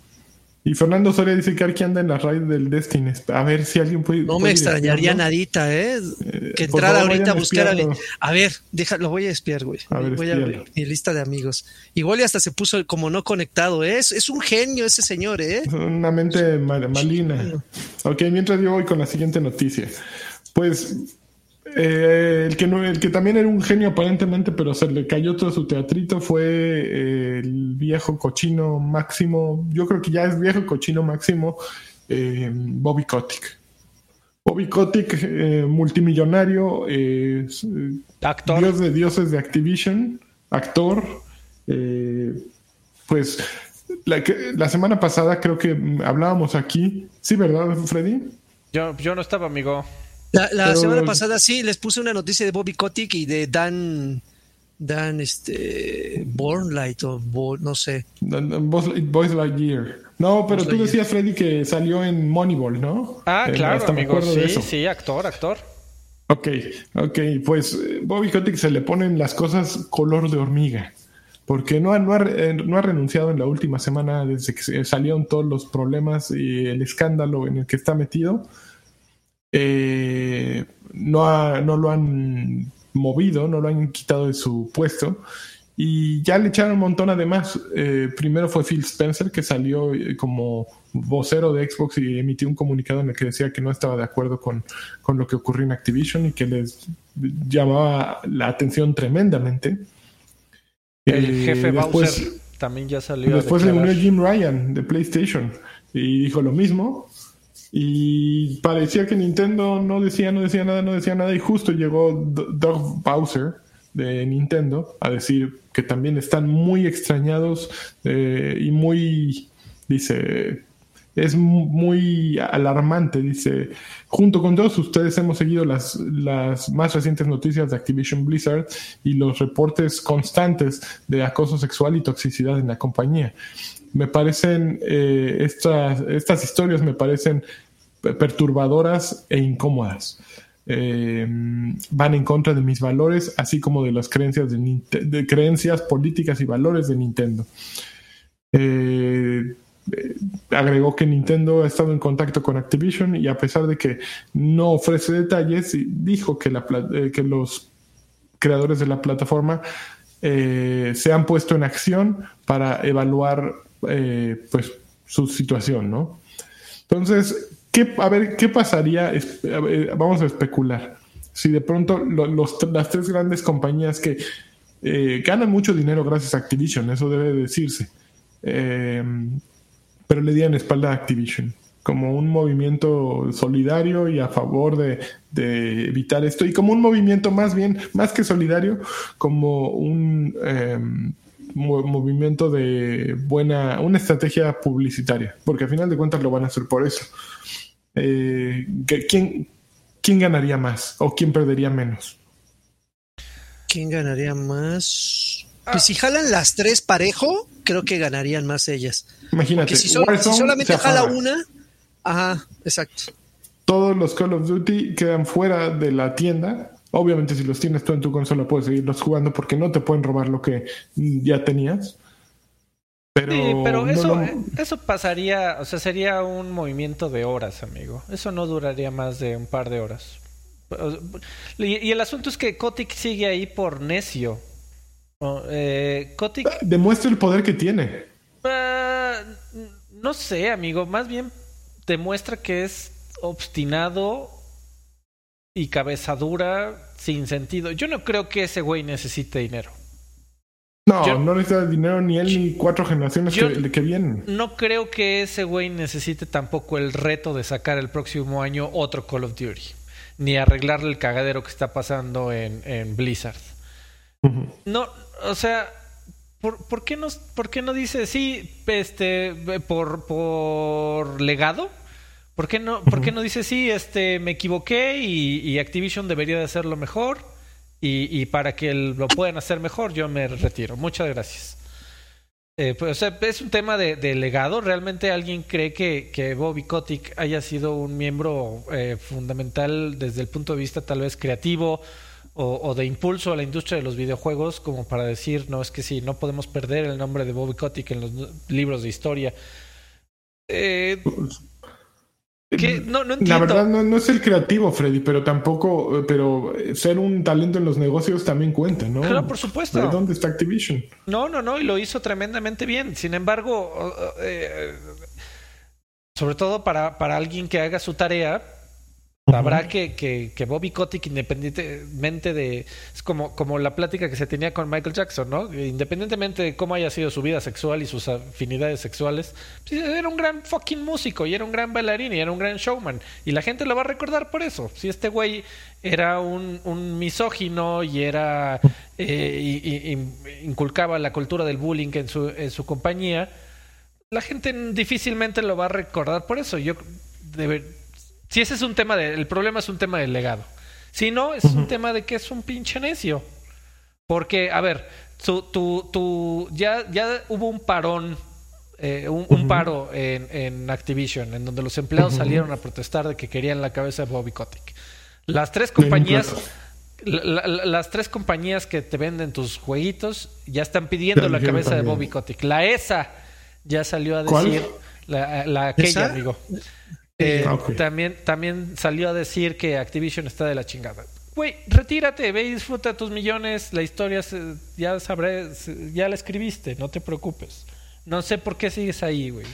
Y Fernando Soria dice que aquí anda en la raíz del Destiny. A ver si alguien puede. No me extrañaría nadita, ¿eh? eh que entrara ahorita a buscar a. A ver, deja, lo voy a espiar, güey. voy a ver mi lista de amigos. Igual y hasta se puso como no conectado. ¿eh? Es, es un genio ese señor, ¿eh? Una mente malina. Ok, mientras yo voy con la siguiente noticia. Pues eh, el, que no, el que también era un genio aparentemente, pero se le cayó todo su teatrito fue eh, el viejo cochino máximo. Yo creo que ya es viejo cochino máximo, eh, Bobby Kotick. Bobby Kotick, multimillonario, Actor. dios de dioses de Activision, actor. pues la, la semana pasada creo que hablábamos aquí. Sí, ¿verdad, Freddy? Yo, yo no estaba, amigo. La, semana pasada sí, les puse una noticia de Bobby Kotick y de Dan, Dan, este, Bornlight o no sé. Boys Lightyear. No, pero tú decías, Freddy, que salió en Moneyball, ¿no? Ah, eh, claro, amigo. Sí, sí, actor, actor. Ok, ok, pues eh, Bobby Kotick se le ponen las cosas color de hormiga porque no ha, no, ha, eh, no ha, renunciado en la última semana desde que salieron todos los problemas y el escándalo en el que está metido. Eh, no, no lo han movido, no lo han quitado de su puesto. Y ya le echaron un montón además. Eh, primero fue Phil Spencer, que salió eh, como vocero de Xbox y emitió un comunicado en el que decía que no estaba de acuerdo con, con lo que ocurrió en Activision y que les llamaba la atención tremendamente. El jefe Bowser también ya salió. Después le unió Jim Ryan de PlayStation y dijo lo mismo. Y parecía que Nintendo no decía, no decía nada, no decía nada. Y justo llegó Doug Bowser de Nintendo a decir que también están muy extrañados eh, y muy, dice, es muy alarmante, dice, junto con todos ustedes hemos seguido las, las más recientes noticias de Activision Blizzard y los reportes constantes de acoso sexual y toxicidad en la compañía me parecen, eh, estas, estas historias me parecen perturbadoras e incómodas. Eh, van en contra de mis valores, así como de las creencias, de, creencias políticas y valores de Nintendo. Eh, agregó que Nintendo ha estado en contacto con Activision y a pesar de que no ofrece detalles, dijo que, la, que los creadores de la plataforma se han puesto en acción para evaluar eh, pues su situación, ¿no? Entonces, ¿qué, a ver, ¿qué pasaría? vamos a especular. Si de pronto los, las tres grandes compañías que eh, ganan mucho dinero gracias a Activision, eso debe decirse, eh, pero le dieron espalda a Activision como un movimiento solidario y a favor de, de, evitar esto, y como un movimiento más bien, más que solidario, como un movimiento de buena, una estrategia publicitaria, porque al final de cuentas lo van a hacer por eso. Eh, ¿quién, ¿Quién ganaría más o quién perdería menos? ¿Quién ganaría más? Pues si jalan las tres parejo, creo que ganarían más ellas. Imagínate, si, solamente jala una, ajá, exacto. Todos los Call of Duty quedan fuera de la tienda Obviamente si los tienes tú en tu consola puedes seguirlos jugando porque no te pueden robar lo que ya tenías. Pero, sí, pero eso, eso pasaría, o sea, sería un movimiento de horas, amigo. Eso no duraría más de un par de horas. Y, el asunto es que Kotick sigue ahí por necio. Eh, Kotick... Ah, demuestra el poder que tiene. Ah, no sé, amigo. Más bien demuestra que es obstinado y cabeza dura sin sentido. Yo no creo que ese güey necesite dinero. No, no necesita dinero ni él ni cuatro generaciones que, que, vienen. No creo que ese güey necesite tampoco el reto de sacar el próximo año otro Call of Duty. Ni arreglarle el cagadero que está pasando en, en Blizzard. No, o sea, ¿por, ¿por, qué no, ¿por qué no dice sí, este, por, por legado? ¿Por qué no, por qué no dice sí, este, me equivoqué y, Activision debería de hacerlo mejor y, para que lo puedan hacer mejor yo me retiro? Muchas gracias. Eh, pues, es un tema de, legado. ¿Realmente alguien cree que, que Bobby Kotick haya sido un miembro eh, fundamental desde el punto de vista tal vez creativo o, de impulso a la industria de los videojuegos como para decir, no, es que sí, no podemos perder el nombre de Bobby Kotick en los libros de historia? Eh, la verdad no, es el creativo, Freddy, pero tampoco, eh, pero ser un talento en los negocios también cuenta, ¿no? Claro, por supuesto. ¿De dónde está Activision? No, no, no, y lo hizo tremendamente bien. Sin embargo, eh, sobre todo para, para alguien que haga su tarea, Sabrá que, que, que, Bobby Kotick, independientemente de. Es como, como la plática que se tenía con Michael Jackson, ¿no? Independientemente de cómo haya sido su vida sexual y sus afinidades sexuales, pues, era un gran fucking músico y era un gran bailarín y era un gran showman. Y la gente lo va a recordar por eso. Si este güey era un, un misógino y era. Eh, y, inculcaba la cultura del bullying en su, en su compañía, la gente difícilmente lo va a recordar por eso. Yo. Debe, si ese es un tema de, el problema es un tema del legado. Si no, es un tema de que es un pinche necio. Porque, a ver, tu, tu, tu ya, ya hubo un parón, eh, un, paro en, en, Activision, en donde los empleados salieron a protestar de que querían la cabeza de Bobby Kotick. Las tres compañías, las tres compañías que te venden tus jueguitos ya están pidiendo la cabeza de Bobby Kotick. La ESA ya salió a decir, la, la aquella, amigo. Eh, ah, también, también salió a decir que Activision está de la chingada. Güey, retírate, ve y disfruta tus millones. La historia ya sabré, ya la escribiste, no te preocupes. No sé por qué sigues ahí, güey.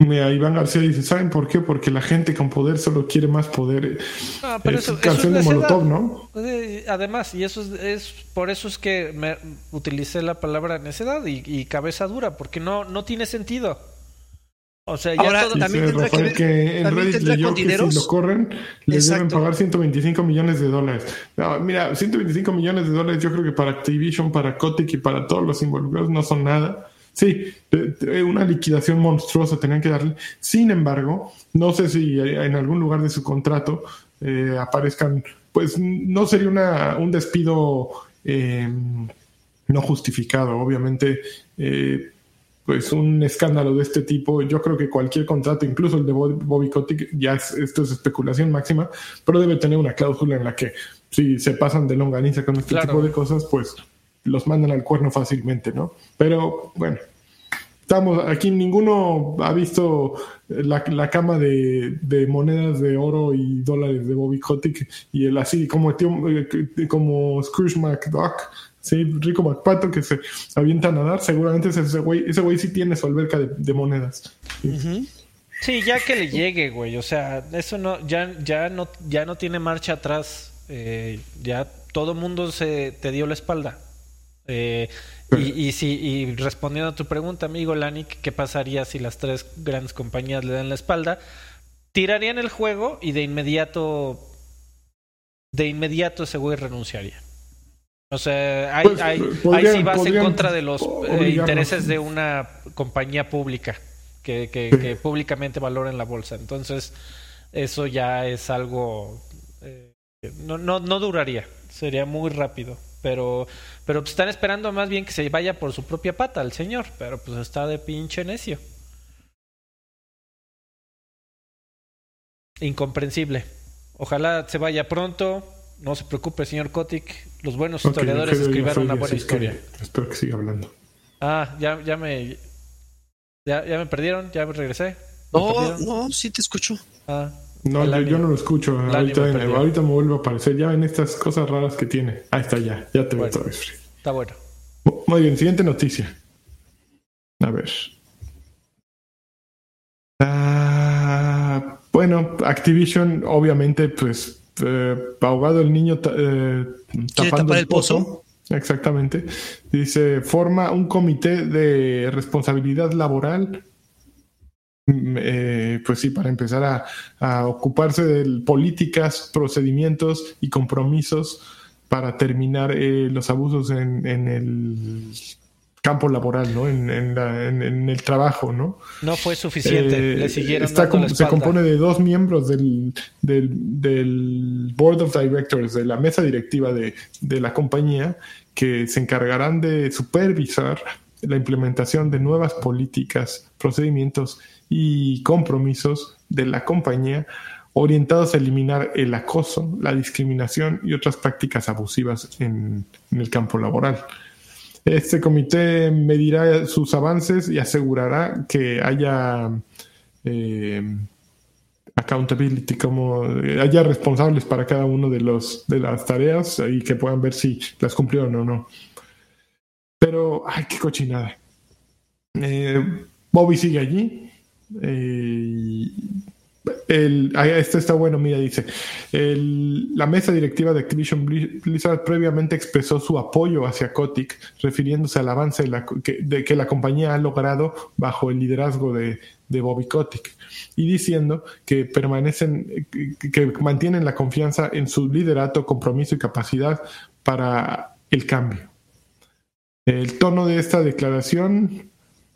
Mira, Iván García dice, ¿saben por qué? Porque la gente con poder solo quiere más poder. No, pero eso, canción de Molotov, ¿no? Eh, además, y eso es, por eso es que me utilicé la palabra necedad y, y cabeza dura, porque no, no tiene sentido. O sea, ya Ahora, también tendrá que, ver, que en Reddit leyó que si lo corren, les deben pagar 125 millones de dólares. No, mira, 125 millones de dólares yo creo que para Activision, para Kotick y para todos los involucrados no son nada. Sí, una liquidación monstruosa tenían que darle. Sin embargo, no sé si en algún lugar de su contrato eh, aparezcan, pues no sería una, un despido eh, no justificado. Obviamente, eh, pues un escándalo de este tipo, yo creo que cualquier contrato, incluso el de Bobby Kotick, ya es, esto es especulación máxima, pero debe tener una cláusula en la que si se pasan de longaniza con este tipo de cosas, pues los mandan al cuerno fácilmente, ¿no? Pero bueno, estamos aquí, ninguno ha visto la, la cama de, de, monedas de oro y dólares de Bobby Kotick y el así como, eh, como Scrooge McDuck Sí, Rico MacPato que se avienta a nadar, seguramente ese güey, ese güey sí tiene su alberca de, monedas. Sí. ya que le llegue, güey. O sea, eso no, ya, ya no, ya no tiene marcha atrás. Eh, ya todo mundo se te dio la espalda. Eh, y, y, si, y respondiendo a tu pregunta, amigo Lanik, ¿qué pasaría si las tres grandes compañías le dan la espalda? Tirarían el juego y de inmediato, de inmediato ese güey renunciaría. O sea, ahí, pues, sí vas en contra de los eh, intereses de una compañía pública que, que, públicamente valora en la bolsa. Entonces, eso ya es algo... Eh, no, no, no duraría, sería muy rápido. Pero, pero pues están esperando más bien que se vaya por su propia pata el señor. Pero pues está de pinche necio. Incomprensible. Ojalá se vaya pronto no se preocupe, señor Kotick. Los buenos historiadores escribieron una buena historia. espero que siga hablando. Ah, ya, ya me. Ya, ya me perdieron, ya me regresé. no, no, sí te escucho. Ah. No, yo, no lo escucho. Ahorita, me, ahorita, me vuelve a aparecer. Ya ven estas cosas raras que tiene. Ahí está, ya. Ya te veo otra. Está bueno. Muy bien, siguiente noticia. A ver. Ah, bueno, Activision, obviamente, pues eh, ahogado el niño eh, tapando el pozo. Exactamente. Dice, forma un comité de responsabilidad laboral. Mm, eh, pues sí, para empezar a, ocuparse de políticas, procedimientos y compromisos para terminar los abusos en, en el campo laboral, ¿no? En, en, el trabajo, ¿no? No fue suficiente, le eh, siguieron está Se compone de dos miembros del, del, Board of Directors, de la mesa directiva de, de la compañía, que se encargarán de supervisar la implementación de nuevas políticas, procedimientos y compromisos de la compañía orientados a eliminar el acoso, la discriminación y otras prácticas abusivas en, en el campo laboral. Este comité medirá sus avances y asegurará que haya eh, accountability, como haya responsables para cada uno de los de las tareas y que puedan ver si las cumplieron o no. Pero, ay, qué cochinada. Eh, Bobby sigue allí. Eh, el, esto está bueno, mira, dice, la mesa directiva de Activision Blizzard previamente expresó su apoyo hacia Kotick, refiriéndose al avance de, que, la compañía ha logrado bajo el liderazgo de, Bobby Kotick y diciendo que permanecen, que, mantienen la confianza en su liderato, compromiso y capacidad para el cambio. El tono de esta declaración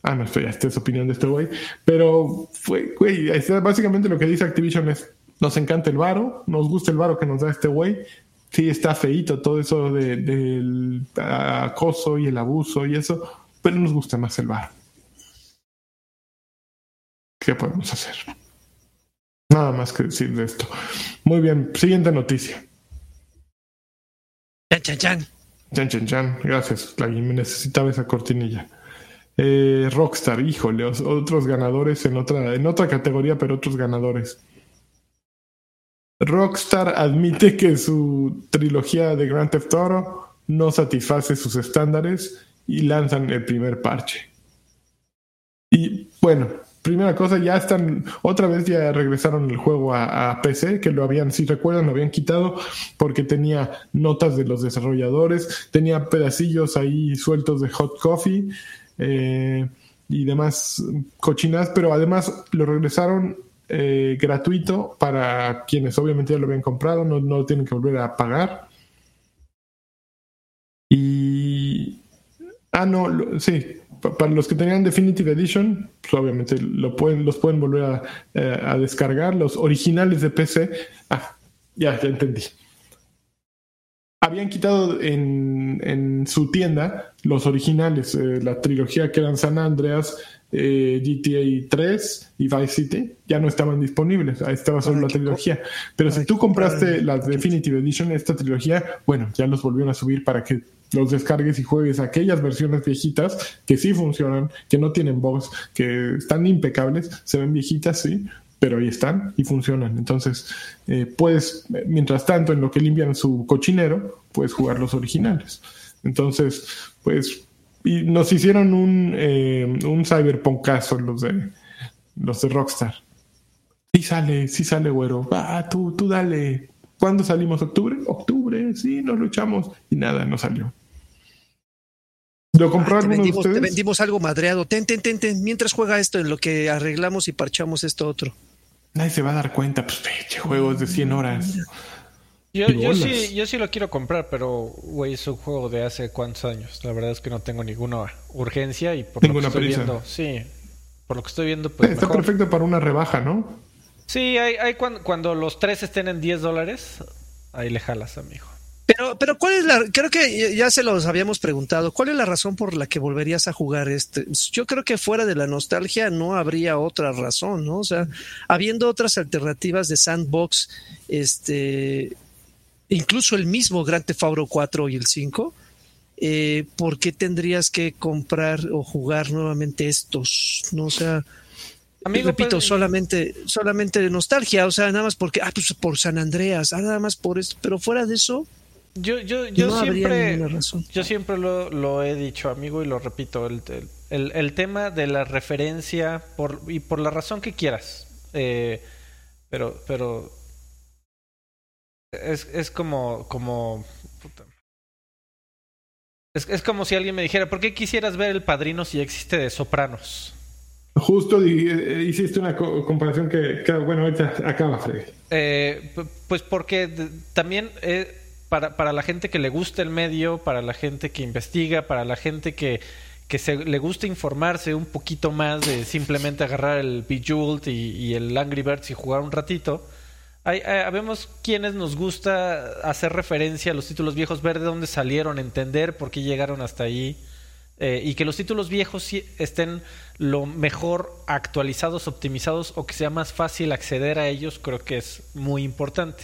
Ah, no, esto ya, esta es opinión de este güey. Pero fue, güey, básicamente lo que dice Activision es, nos encanta el varo, nos gusta el varo que nos da este güey. Sí, está feito todo eso del acoso y el abuso y eso, pero nos gusta más el varo. ¿Qué podemos hacer? Nada más que decir de esto. Muy bien, siguiente noticia. Chan, chan, chan. Chan, chan, chan. Gracias, Me necesitaba esa cortinilla. Eh, Rockstar, híjole, otros ganadores en otra, en otra categoría, pero otros ganadores. Rockstar admite que su trilogía de Grand Theft Auto no satisface sus estándares y lanzan el primer parche. Y bueno, primera cosa, ya están, otra vez ya regresaron el juego a, a, PC, que lo habían, si recuerdan, lo habían quitado porque tenía notas de los desarrolladores, tenía pedacillos ahí sueltos de hot coffee eh, y demás cochinas, pero además lo regresaron eh, gratuito para quienes obviamente ya lo habían comprado, no, no tienen que volver a pagar. Y. Ah, no, sí. Para los que tenían Definitive Edition, pues obviamente lo pueden, los pueden volver a, eh, a descargar. Los originales de PC. Ah, ya, ya entendí habían quitado en, su tienda los originales, eh, la trilogía que eran San Andreas, eh, GTA 3 y Vice City, ya no estaban disponibles, ahí estaba solo la trilogía. Pero si tú compraste la Definitive Edition, esta trilogía, bueno, ya los volvieron a subir para que los descargues y juegues aquellas versiones viejitas que sí funcionan, que no tienen bugs, que están impecables, se ven viejitas, sí, pero ahí están y funcionan. Entonces, eh, puedes, mientras tanto, en lo que limpian su cochinero, puedes jugar los originales. Entonces, pues, y nos hicieron un, eh, un cyberpunkazo los de, los de Rockstar. Sí sale, sí sale, güero. Ah, tú, tú dale. ¿Cuándo salimos? ¿Octubre? Octubre, sí, nos luchamos. Y nada, no salió. ¿Lo compró te, vendimos, te vendimos algo madreado. Ten, ten, ten, ten. Mientras juega esto en lo que arreglamos y parchamos esto otro. Nadie se va a dar cuenta, pues, juegos de 100 horas. Yo, yo, sí, yo sí lo quiero comprar, pero, güey, es un juego de hace cuántos años. La verdad es que no tengo ninguna urgencia y por lo que estoy viendo, sí, por lo que estoy viendo, pues. Está perfecto para una rebaja, ¿no? Sí, hay, hay cuando, cuando los tres estén en 10 dólares, ahí le jalas, amigo. Pero, pero ¿cuál es la, creo que ya se los habíamos preguntado, ¿cuál es la razón por la que volverías a jugar este? Yo creo que fuera de la nostalgia no habría otra razón, ¿no? O sea, habiendo otras alternativas de sandbox, este, incluso el mismo Grand Theft Auto 4 y el 5, eh, ¿por qué tendrías que comprar o jugar nuevamente estos? ¿No? O sea, Amigo, repito, pues, solamente, solamente de nostalgia, o sea, nada más porque, ah, pues por San Andreas, ah, nada más por esto, pero fuera de eso, yo, yo, yo siempre, yo siempre lo, lo, he dicho, amigo, y lo repito, el, el, el, tema de la referencia, por, y por la razón que quieras, eh, pero, pero es, es como, como, Es, es como si alguien me dijera, ¿por qué quisieras ver El Padrino si existe de Sopranos? Justo eh, hiciste una comparación que, bueno, ahorita acaba, Freddy. Eh, pues porque también... Eh, para, para la gente que le gusta el medio, para la gente que investiga, para la gente que, que se, le gusta informarse un poquito más de simplemente agarrar el Bejeweled y, el Angry Birds y jugar un ratito. Hay, vemos quienes nos gusta hacer referencia a los títulos viejos, ver de dónde salieron, entender por qué llegaron hasta ahí. Eh, y que los títulos viejos estén lo mejor actualizados, optimizados o que sea más fácil acceder a ellos, creo que es muy importante.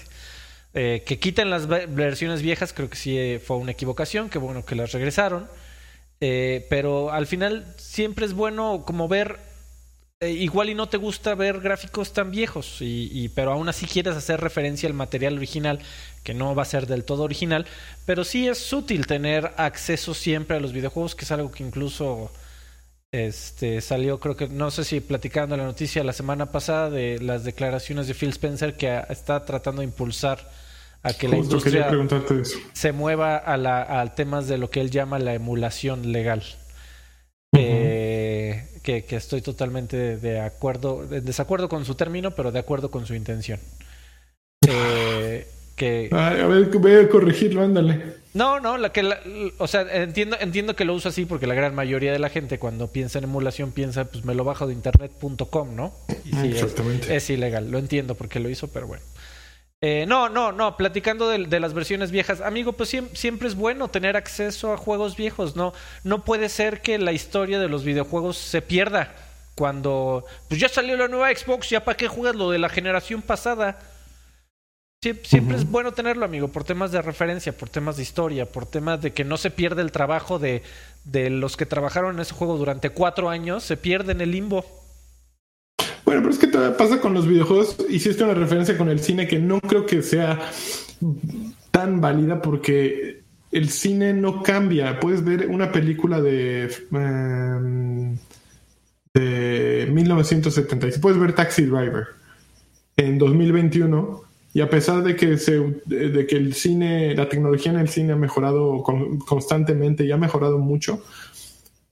Eh, que quiten las versiones viejas, creo que sí eh, fue una equivocación, que bueno que las regresaron. Eh, pero al final siempre es bueno como ver, igual y no te gusta ver gráficos tan viejos, y, pero aún así quieres hacer referencia al material original, que no va a ser del todo original, pero sí es útil tener acceso siempre a los videojuegos, que es algo que incluso Este salió, creo que, no sé si platicando la noticia la semana pasada de las declaraciones de Phil Spencer que está tratando de impulsar a que la industria se mueva a, la, temas de lo que él llama la emulación legal. Eh, que, estoy totalmente de acuerdo, en desacuerdo con su término, pero de acuerdo con su intención. Eh, que... a ver, voy a corregirlo, ándale. No, no, la que o sea, entiendo, entiendo que lo uso así porque la gran mayoría de la gente cuando piensa en emulación piensa, pues me lo bajo de internet.com, ¿no? Y sí, Exactamente. Es, ilegal, lo entiendo porque lo hizo, pero bueno. Eh, no, no, no, platicando de, las versiones viejas, amigo, pues siempre, es bueno tener acceso a juegos viejos, ¿no? No puede ser que la historia de los videojuegos se pierda cuando, pues ya salió la nueva Xbox, ya para qué juegas lo de la generación pasada. Siempre, es bueno tenerlo, amigo, por temas de referencia, por temas de historia, por temas de que no se pierda el trabajo de, de los que trabajaron en ese juego durante cuatro años, se pierde en el limbo. Bueno, pero es que pasa con los videojuegos. Hiciste una referencia con el cine que no creo que sea tan válida porque el cine no cambia. Puedes ver una película de, em, de 1976. Puedes ver Taxi Driver en 2021 y a pesar de que, se, de que el cine, la tecnología en el cine ha mejorado constantemente y ha mejorado mucho,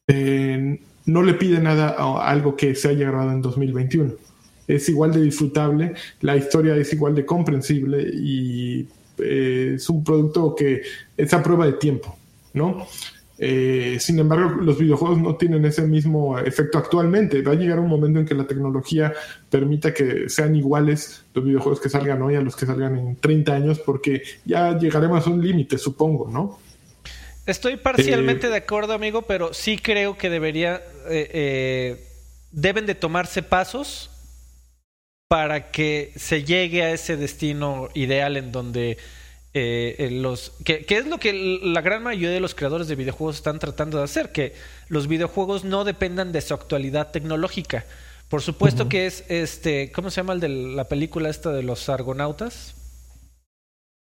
eh, no le pide nada a algo que se haya grabado en 2021. Es igual de disfrutable, la historia es igual de comprensible y eh, es un producto que es a prueba de tiempo, ¿no? Eh, sin embargo, los videojuegos no tienen ese mismo efecto actualmente. Va a llegar un momento en que la tecnología permita que sean iguales los videojuegos que salgan hoy a los que salgan en 30 años, porque ya llegaremos a un límite, supongo, ¿no? Estoy parcialmente eh, de acuerdo, amigo, pero sí creo que debería, eh, deben de tomarse pasos para que se llegue a ese destino ideal en donde eh, los que, es lo que la gran mayoría de los creadores de videojuegos están tratando de hacer, que los videojuegos no dependan de su actualidad tecnológica. Por supuesto que es este, ¿cómo se llama el de la película esta de los argonautas?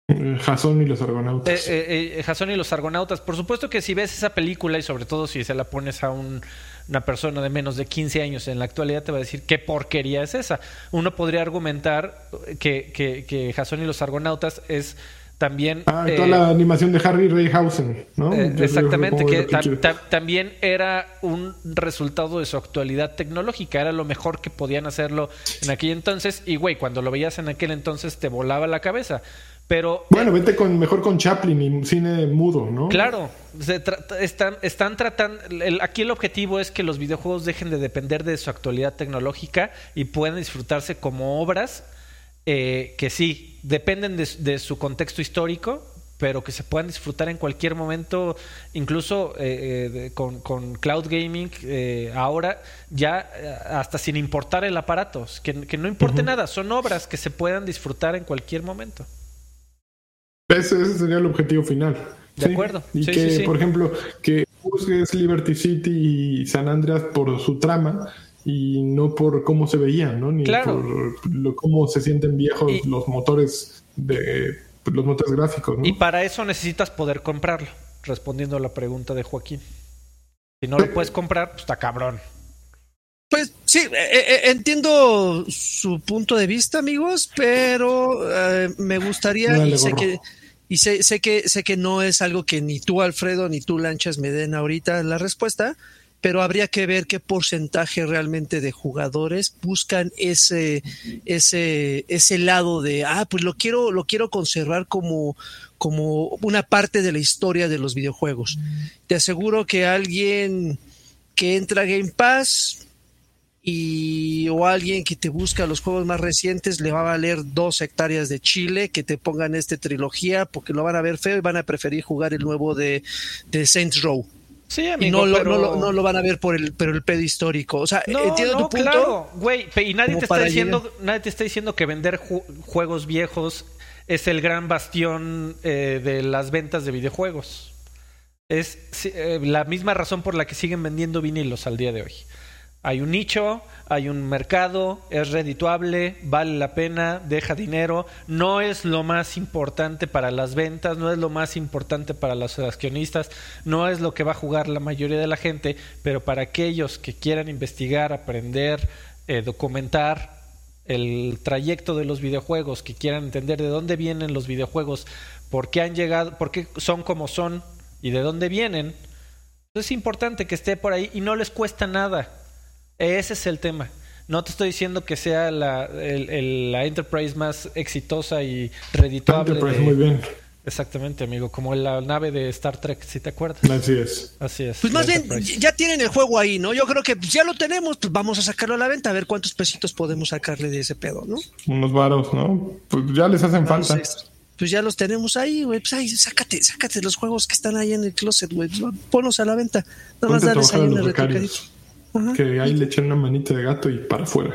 Eh, Jason y los argonautas. Eh, eh, Jason y los argonautas. Por supuesto que si ves esa película y sobre todo si se la pones a una persona de menos de 15 años en la actualidad te va a decir qué porquería es esa. Uno podría argumentar que, que, que Jason y los argonautas es también... Ah, toda la animación de Harry Rayhausen, ¿no? Eh, exactamente, que, también era un resultado de su actualidad tecnológica, era lo mejor que podían hacerlo en aquel entonces y, güey, cuando lo veías en aquel entonces te volaba la cabeza. Pero, bueno, vete con mejor con Chaplin y cine mudo, ¿no? Claro, están, están tratando. aquí el objetivo es que los videojuegos dejen de depender de su actualidad tecnológica y puedan disfrutarse como obras eh, que sí, dependen de, su contexto histórico, pero que se puedan disfrutar en cualquier momento, incluso eh, eh, con, cloud gaming, ahora ya hasta sin importar el aparato, que, no importe nada, son obras que se puedan disfrutar en cualquier momento. Ese, sería el objetivo final. De acuerdo. Y que, por ejemplo, que juzgues Liberty City y San Andreas por su trama y no por cómo se veían, ¿no? Ni por cómo se sienten viejos los motores de los motores gráficos, ¿no? Y para eso necesitas poder comprarlo, respondiendo a la pregunta de Joaquín. Si no lo puedes comprar, pues está cabrón. Pues sí, eh, eh, eh, entiendo su punto de vista, amigos, pero me gustaría y sé que y sé, sé que sé que no es algo que ni tú Alfredo ni tú Lanchas me den ahorita la respuesta, pero habría que ver qué porcentaje realmente de jugadores buscan ese, ese, ese lado de, ah, pues lo quiero, lo quiero conservar como, como una parte de la historia de los videojuegos. Te aseguro que alguien que entra a Game Pass y o alguien que te busca los juegos más recientes le va a valer dos hectáreas de Chile que te pongan esta trilogía porque lo van a ver feo y van a preferir jugar el nuevo de, de Saints Row. Sí, amigo, no, lo, no, lo, van a ver por el, pero el pedo histórico. O sea, entiendo tu punto. Claro, güey, y nadie te, está diciendo, nadie te está diciendo que vender juegos viejos es el gran bastión eh, de las ventas de videojuegos. Es eh, la misma razón por la que siguen vendiendo vinilos al día de hoy. Hay un nicho, hay un mercado, es redituable, vale la pena, deja dinero, no es lo más importante para las ventas, no es lo más importante para los accionistas, no es lo que va a jugar la mayoría de la gente, pero para aquellos que quieran investigar, aprender, eh, documentar el trayecto de los videojuegos, que quieran entender de dónde vienen los videojuegos, por qué han llegado, por qué son como son y de dónde vienen, es importante que esté por ahí y no les cuesta nada ese es el tema. No te estoy diciendo que sea la, la Enterprise más exitosa y redituable. Enterprise, muy bien. Exactamente, amigo, como la nave de Star Trek, si te acuerdas. Así es. Así es. Pues más bien, ya tienen el juego ahí, ¿no? Yo creo que ya lo tenemos, pues vamos a sacarlo a la venta, a ver cuántos pesitos podemos sacarle de ese pedo, ¿no? Unos varos, ¿no? Pues ya les hacen falta. Pues ya los tenemos ahí, güey. Pues ahí, sácate, sácate los juegos que están ahí en el closet, güey. Ponlos a la venta. Nada más darles ahí una que ahí le echan una manita de gato y para afuera.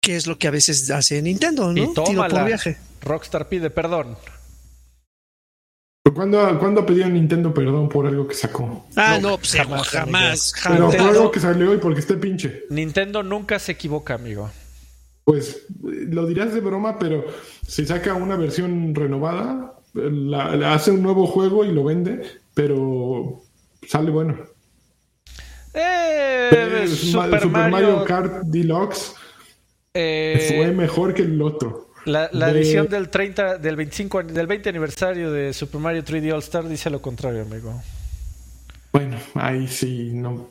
Que es lo que a veces hace Nintendo, ¿no? Y toma por viaje. Rockstar pide perdón. ¿Cuándo, ¿Cuándo ha pedido Nintendo perdón por algo que sacó? Ah, no, pues jamás, jamás, Pero por algo que salió y porque esté pinche. Nintendo nunca se equivoca, amigo. Pues lo dirás de broma, pero si saca una versión renovada, hace un nuevo juego y lo vende, pero sale bueno. Eh, Super, Mario... Kart Deluxe eh, fue mejor que el otro. La, edición del 30, del 25, del 20 aniversario de Super Mario 3D All Star dice lo contrario, amigo. Bueno, ahí sí, no.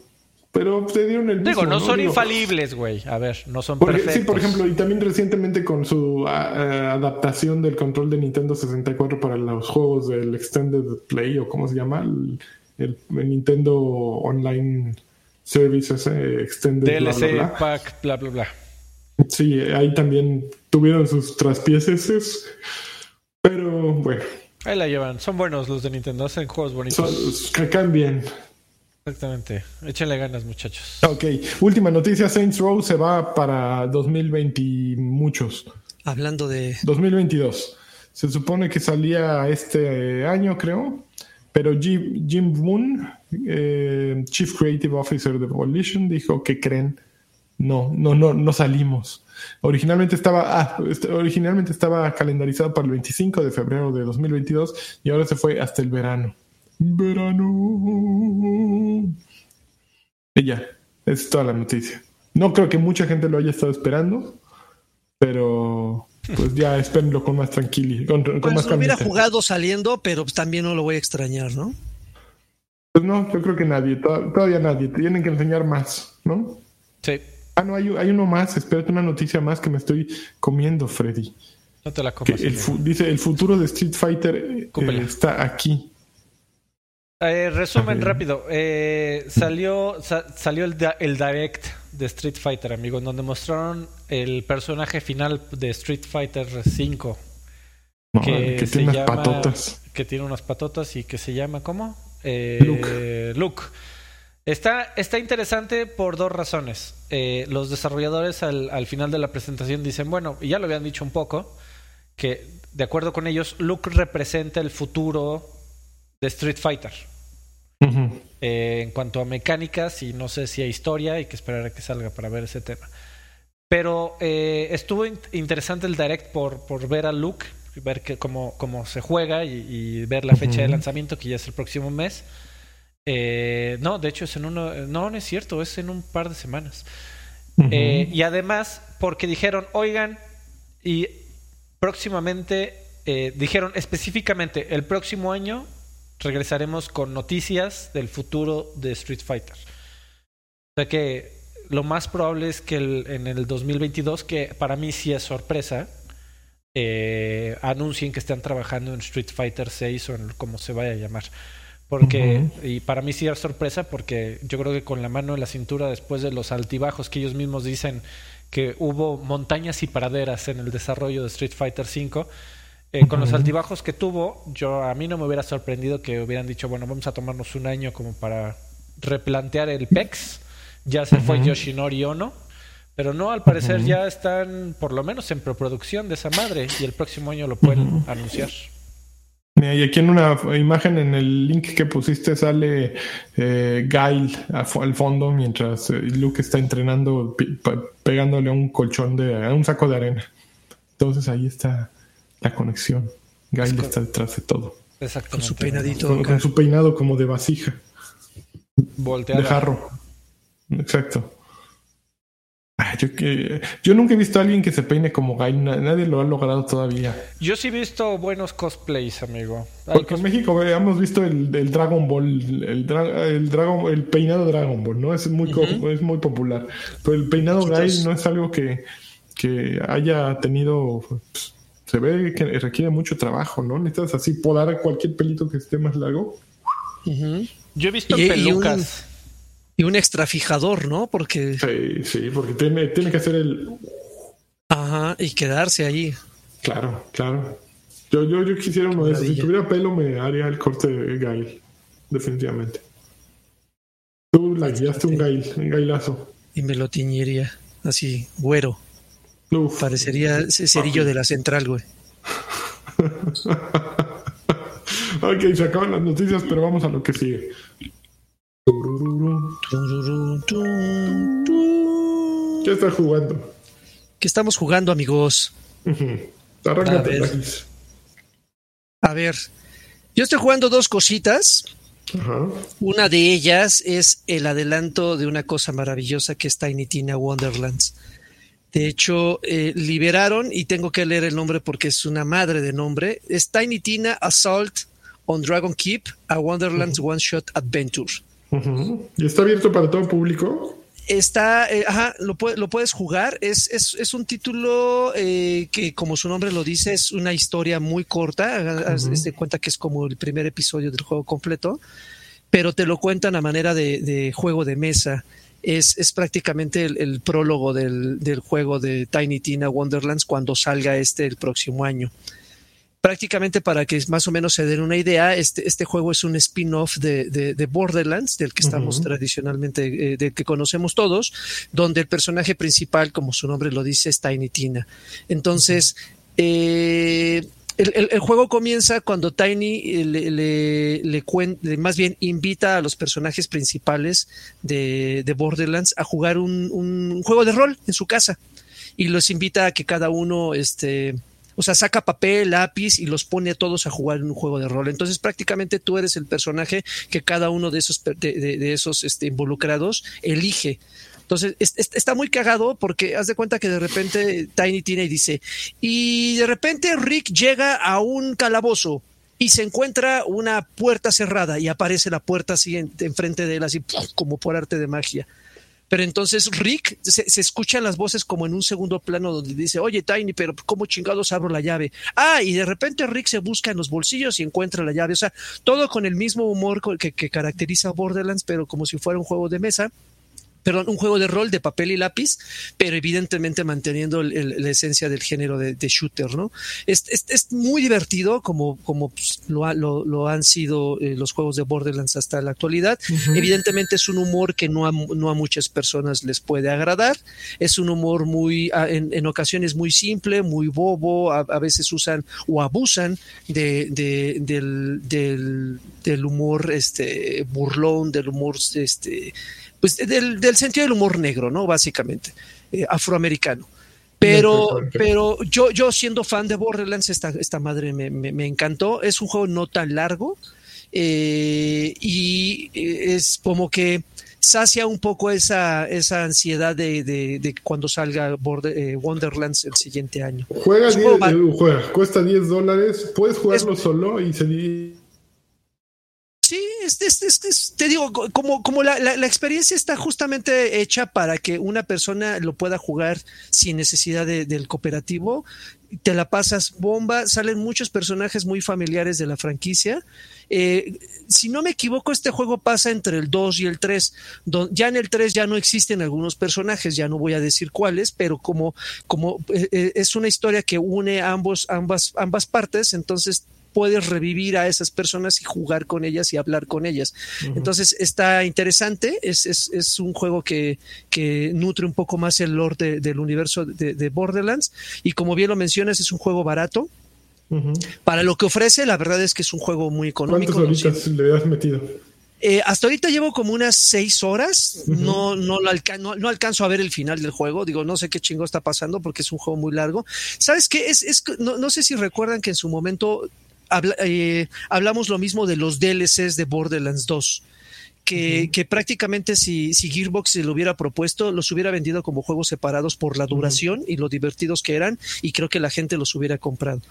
Pero te dieron el Digo, no, son infalibles, güey. A ver, no son perfectos. Sí, por ejemplo, y también recientemente con su adaptación del control de Nintendo 64 para los juegos del Extended Play, o cómo se llama, el Nintendo Online Services Extended. DLC, bla, pack, bla, bla, bla. Sí, ahí también tuvieron sus traspieces. Pero bueno. Ahí la llevan. Son buenos los de Nintendo. Hacen juegos bonitos. que caen bien. Exactamente. Échenle ganas, muchachos. Ok. Última noticia. Saints Row se va para 2020 muchos. Hablando de... 2022. Se supone que salía este año, creo. Pero Jim, Jim Moon, eh, Chief Creative Officer de Volition, dijo que creen, no, no, no, no salimos. Originalmente estaba, ah, originalmente estaba calendarizado para el 25 de febrero de 2022 y ahora se fue hasta el verano. Verano. Y ya, es toda la noticia. No creo que mucha gente lo haya estado esperando, pero pues ya espérenlo con más tranquilidad. Con, pues lo hubiera jugado saliendo, pero también no lo voy a extrañar, ¿no? Pues no, yo creo que nadie, todavía nadie. Tienen que enseñar más, ¿no? Sí. Ah, no, hay, uno más. Espérate una noticia más que me estoy comiendo, Freddy. No te la comas. dice, el futuro de Street Fighter eh, está aquí. Eh, resumen rápido. Eh, salió salió el, el Direct de Street Fighter, amigos, donde mostraron el personaje final de Street Fighter 5. que, tiene unas patotas. Que tiene unas patotas y que se llama, ¿cómo? Eh, Luke. Está, está interesante por dos razones. Eh, los desarrolladores al, al, final de la presentación dicen, bueno, y ya lo habían dicho un poco, que de acuerdo con ellos, Luke representa el futuro de Street Fighter. Eh, en cuanto a mecánicas y no sé si hay historia, hay que esperar a que salga para ver ese tema. Pero eh, estuvo interesante el direct por, por ver a Luke, ver que, cómo, cómo se juega y, ver la fecha de lanzamiento, que ya es el próximo mes. Eh, no, de hecho es en uno, no, no es cierto, es en un par de semanas. y además, porque dijeron, oigan, y próximamente, dijeron específicamente, el próximo año regresaremos con noticias del futuro de Street Fighter. O sea que lo más probable es que en el 2022, que para mí sí es sorpresa, eh, anuncien que están trabajando en Street Fighter 6 o en como se vaya a llamar. Porque, y para mí sí es sorpresa porque yo creo que con la mano en la cintura después de los altibajos que ellos mismos dicen que hubo montañas y praderas en el desarrollo de Street Fighter 5, eh, con los altibajos que tuvo, yo a mí no me hubiera sorprendido que hubieran dicho, bueno, vamos a tomarnos un año como para replantear el PEX. Ya se fue Yoshinori Ono. Pero no, al parecer ya están por lo menos en preproducción de esa madre y el próximo año lo pueden anunciar. Y aquí en una imagen en el link que pusiste sale eh, Gail al fondo mientras eh, Luke está entrenando pegándole a un colchón de a un saco de arena. Entonces ahí está la conexión. Gail está detrás de todo. Exactamente. Con su peinadito. Con, su peinado como de vasija. Volteado. De jarro. Exacto. Yo, yo nunca he visto a alguien que se peine como Gail, nadie lo ha logrado todavía. Yo sí he visto buenos cosplays, amigo. Porque en México hemos visto el, Dragon Ball, el, el, Dragon, el peinado Dragon Ball, ¿no? Es muy, es muy popular. Pero el peinado Gail no es algo que, que haya tenido. Pues, se ve que requiere mucho trabajo, ¿no? Necesitas así podar cualquier pelito que esté más largo. Yo he visto pelucas. Y un extra fijador, ¿no? Porque. Sí, sí, porque tiene, tiene que hacer el. Ajá, y quedarse ahí. Claro, claro. Yo, yo, yo quisiera uno de esos. Si tuviera pelo, me haría el corte de Gail. Definitivamente. Tú la guiaste un Gail, un Gailazo. Y me lo tiñería. Así, güero. Uf. Parecería ese cerillo de la central, güey. ok, se acaban las noticias, pero vamos a lo que sigue. ¿Qué estás jugando? ¿Qué estamos jugando, amigos? A ver. Yo estoy jugando dos cositas. Una de ellas es el adelanto de una cosa maravillosa que es Tiny Tina Wonderlands. De hecho, liberaron, y tengo que leer el nombre porque es una madre de nombre, es Tiny Tina Assault on Dragon Keep, a Wonderlands One Shot Adventure. ¿Y está abierto para todo público? Está, eh, ajá, lo, lo, puedes jugar. Es, es, es un título eh, que, como su nombre lo dice, es una historia muy corta. Haz de cuenta que es como el primer episodio del juego completo, pero te lo cuentan a manera de, juego de mesa. Es, es prácticamente el, el prólogo del, del, juego de Tiny Tina Wonderlands cuando salga este el próximo año prácticamente para que más o menos se den una idea, este, este juego es un spin-off de, Borderlands, del que estamos tradicionalmente, eh, del que conocemos todos, donde el personaje principal, como su nombre lo dice, es Tiny Tina. Entonces, eh, el, juego comienza cuando Tiny eh, le, le, más bien invita a los personajes principales de, Borderlands a jugar un, un, juego de rol en su casa y los invita a que cada uno este, o sea, saca papel, lápiz y los pone a todos a jugar en un juego de rol. Entonces, prácticamente tú eres el personaje que cada uno de esos, de, esos este, involucrados elige. Entonces, está muy cagado porque haz de cuenta que de repente Tiny tiene y dice, y de repente Rick llega a un calabozo y se encuentra una puerta cerrada y aparece la puerta así enfrente de él, así como por arte de magia. Pero entonces Rick se, escuchan las voces como en un segundo plano donde dice, oye Tiny, pero ¿cómo chingados abro la llave? Ah, y de repente Rick se busca en los bolsillos y encuentra la llave. O sea, todo con el mismo humor que, que caracteriza a Borderlands, pero como si fuera un juego de mesa perdón, un juego de rol de papel y lápiz, pero evidentemente manteniendo la esencia del género de, shooter, ¿no? Es, es, muy divertido como, como pues, lo, lo, han sido eh, los juegos de Borderlands hasta la actualidad. Evidentemente es un humor que no a, no a muchas personas les puede agradar. Es un humor muy, en, en ocasiones muy simple, muy bobo, a, veces usan o abusan de, de, del, del, del humor este, burlón, del humor este, pues del, sentido del humor negro, ¿no? Básicamente, eh, afroamericano. Pero, pero yo, yo siendo fan de Borderlands, esta, esta madre me, me, encantó. Es un juego no tan largo eh, y eh, es como que sacia un poco esa, esa ansiedad de, de, cuando salga Wonderlands el siguiente año. Juega, juega cuesta 10 dólares, puedes jugarlo solo y se Sí, te digo, como, como la, la, experiencia está justamente hecha para que una persona lo pueda jugar sin necesidad del cooperativo, te la pasas bomba, salen muchos personajes muy familiares de la franquicia. Eh, si no me equivoco, este juego pasa entre el 2 y el 3. Ya en el 3 ya no existen algunos personajes, ya no voy a decir cuáles, pero como, como eh, eh, es una historia que une ambos, ambas, ambas partes, entonces puedes revivir a esas personas y jugar con ellas y hablar con ellas. Entonces está interesante, es, es, es un juego que, que, nutre un poco más el lore del universo de, Borderlands y como bien lo mencionas es un juego barato. Para lo que ofrece, la verdad es que es un juego muy económico. ¿Cuántas horitas le has metido? Eh, hasta ahorita llevo como unas seis horas. no, no, no, alcanzo a ver el final del juego. Digo, no sé qué chingo está pasando porque es un juego muy largo. ¿Sabes qué? Es, es, no, no sé si recuerdan que en su momento eh, hablamos lo mismo de los DLCs de Borderlands 2 que, prácticamente si, si, Gearbox se lo hubiera propuesto, los hubiera vendido como juegos separados por la duración y lo divertidos que eran, y creo que la gente los hubiera comprado.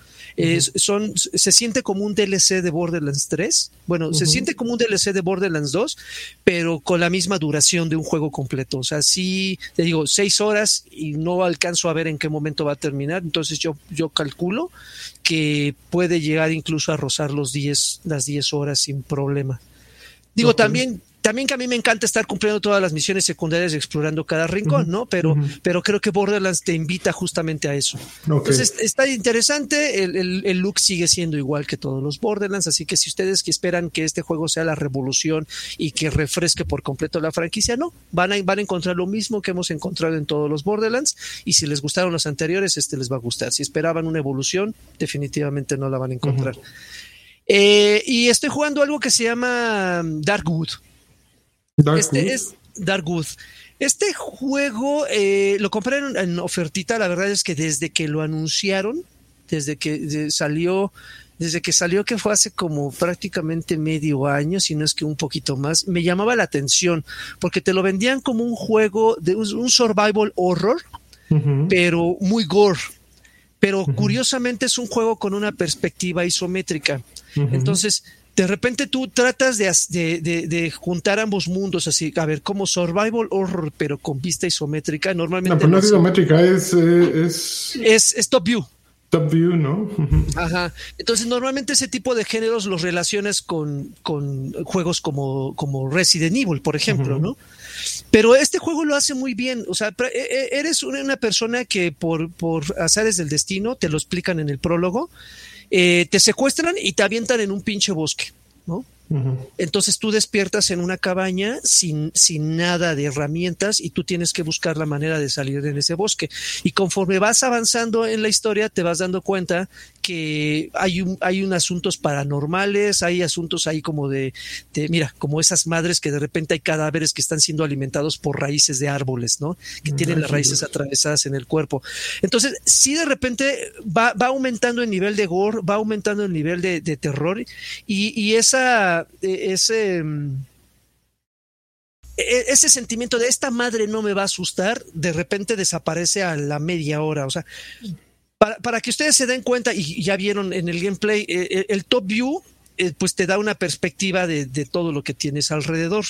son, se siente como un DLC de Borderlands 3, bueno, se siente como un DLC de Borderlands 2, pero con la misma duración de un juego completo. O sea, sí, te digo, seis horas y no alcanzo a ver en qué momento va a terminar, entonces yo, yo calculo que puede llegar incluso a rozar los 10, las 10 horas sin problema. Digo, también, también que a mí me encanta estar cumpliendo todas las misiones secundarias y explorando cada rincón, ¿no? Pero, pero creo que Borderlands te invita justamente a eso. Entonces está interesante, el, el, look sigue siendo igual que todos los Borderlands, así que si ustedes que esperan que este juego sea la revolución y que refresque por completo la franquicia, no, van a, van a encontrar lo mismo que hemos encontrado en todos los Borderlands y si les gustaron los anteriores, este les va a gustar. Si esperaban una evolución, definitivamente no la van a encontrar. Eh, y estoy jugando algo que se llama mm, Darkwood. este es Darkwood. Este juego eh, lo compré en, ofertita. La verdad es que desde que lo anunciaron, desde que salió, desde que salió que fue hace como prácticamente medio año, si no es que un poquito más, me llamaba la atención porque te lo vendían como un juego de un, survival horror, pero muy gore. Pero curiosamente es un juego con una perspectiva isométrica. Entonces, de repente tú tratas de, de, juntar ambos mundos, así, a ver, como survival horror, pero con vista isométrica, normalmente... No, pero no es isométrica, es, eh, es... es... top view. Top view, ¿no? Ajá. Entonces, normalmente ese tipo de géneros los relacionas con, con juegos como, como Resident Evil, por ejemplo, ¿no? Pero este juego lo hace muy bien. O sea, e, e, eres una persona que por, por azares del destino, te lo explican en el prólogo, eh, te secuestran y te avientan en un pinche bosque, ¿no? Entonces tú despiertas en una cabaña sin, sin nada de herramientas y tú tienes que buscar la manera de salir en ese bosque. Y conforme vas avanzando en la historia, te vas dando cuenta que hay un, hay un asuntos paranormales, hay asuntos ahí como de, mira, como esas madres que de repente hay cadáveres que están siendo alimentados por raíces de árboles, ¿no? Que tienen las raíces atravesadas en el cuerpo. Entonces, si de repente va, va aumentando el nivel de gore, va aumentando el nivel de, terror y, y esa, e, ese mm, e, ese sentimiento de esta madre no me va a asustar, de repente desaparece a la media hora. O sea, para, que ustedes se den cuenta, y ya vieron en el gameplay, eh, eh, el top view, eh, pues te da una perspectiva de, todo lo que tienes alrededor.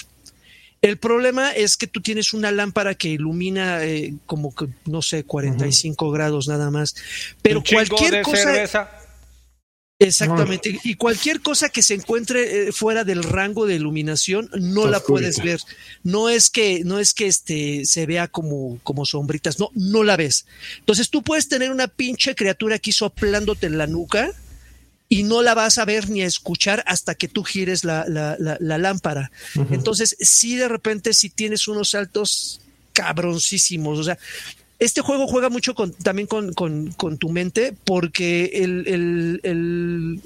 El problema es que tú tienes una lámpara que ilumina como que, no sé, 45 grados nada más. Pero cualquier cosa. Exactamente. Y cualquier cosa que se encuentre eh, fuera del rango de iluminación no la puedes ver. No es que, no es que este se vea como, como sombritas, no, no la ves. Entonces tú puedes tener una pinche criatura aquí soplándote en la nuca y no la vas a ver ni a escuchar hasta que tú gires la, la, la, lámpara. Entonces, si de repente, si tienes unos saltos cabroncísimos, o sea, este juego juega mucho con, también con, tu mente porque el,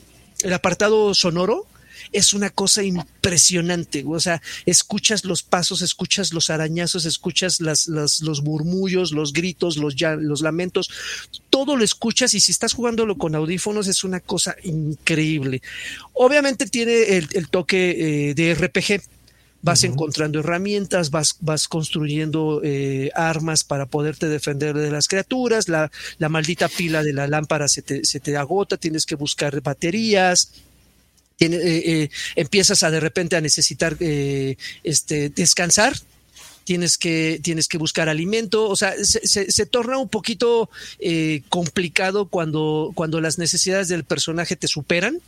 apartado sonoro es una cosa impresionante. O sea, escuchas los pasos, escuchas los arañazos, escuchas las, las, los murmullos, los gritos, los, lamentos. Todo lo escuchas y si estás jugándolo con audífonos es una cosa increíble. Obviamente tiene el, el toque eh, de RPG vas encontrando herramientas, vas, vas construyendo eh, armas para poderte defender de las criaturas, la, la maldita pila de la lámpara se te, se te agota, tienes que buscar baterías, tiene, eh, eh, empiezas a de repente a necesitar este, descansar, tienes que, tienes que buscar alimento, o sea, se, se, se torna un poquito complicado cuando, cuando las necesidades del personaje te superan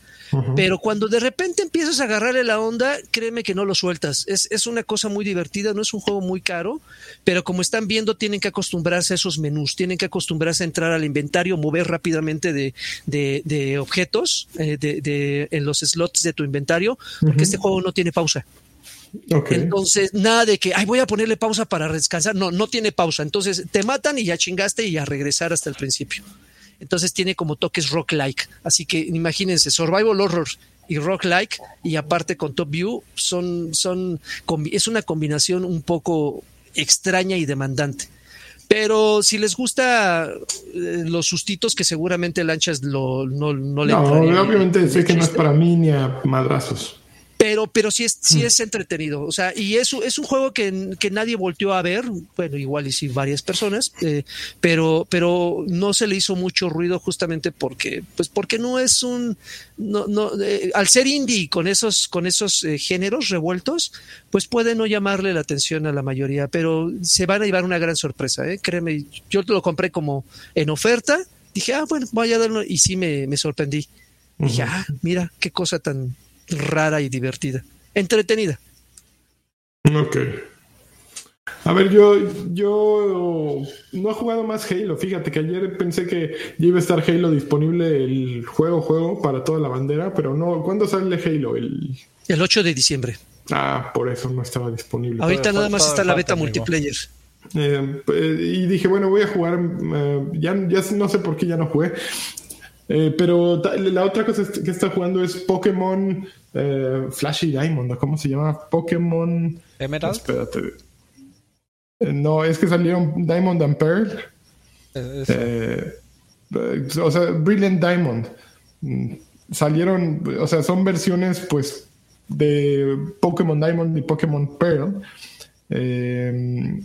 pero cuando de repente empiezas a agarrarle la onda, créeme que no lo sueltas. Es, es, una cosa muy divertida, no es un juego muy caro, pero como están viendo, tienen que acostumbrarse a esos menús, tienen que acostumbrarse a entrar al inventario, mover rápidamente de, de, de objetos eh, de, de, en los slots de tu inventario, porque este juego no tiene pausa. Entonces, nada de que, ay, voy a ponerle pausa para descansar. No, no tiene pausa. Entonces, te matan y ya chingaste y a regresar hasta el principio. Entonces tiene como toques rock-like. Así que imagínense, survival horror y rock-like y aparte con top view son, son, es una combinación un poco extraña y demandante. Pero si les gusta eh, los sustitos que seguramente Lanchas lo, no, no le... No, obviamente sé que no es para mí ni a madrazos pero, pero sí es, sí hmm. es entretenido. O sea, y es, es un juego que, que nadie volteó a ver, bueno, igual y sí varias personas, eh, pero, pero no se le hizo mucho ruido justamente porque, pues porque no es un, no, no, eh, al ser indie con esos, con esos eh, géneros revueltos, pues puede no llamarle la atención a la mayoría, pero se van a llevar una gran sorpresa, ¿eh? créeme. Yo lo compré como en oferta, dije, ah, bueno, voy a darlo, y sí me, me sorprendí. Dije, ah, mira, qué cosa tan, rara y divertida. Entretenida. Ok. A ver, yo, yo no he jugado más Halo. Fíjate que ayer pensé que ya iba a estar Halo disponible el juego, juego para toda la bandera, pero no. ¿Cuándo sale Halo? El, el 8 de diciembre. Ah, por eso no estaba disponible. Ahorita nada más está la beta multiplayer. Eh, y dije, bueno, voy a jugar. Eh, ya, ya no sé por qué ya no jugué. Eh, pero la otra cosa que está jugando es Pokémon eh, Flashy Diamond, ¿cómo se llama? Pokémon. Emerald. Espérate. Eh, no, es que salieron Diamond and Pearl. o sea, Brilliant Diamond. Mm, salieron, o sea, son versiones pues de Pokémon Diamond y Pokémon Pearl. Eh,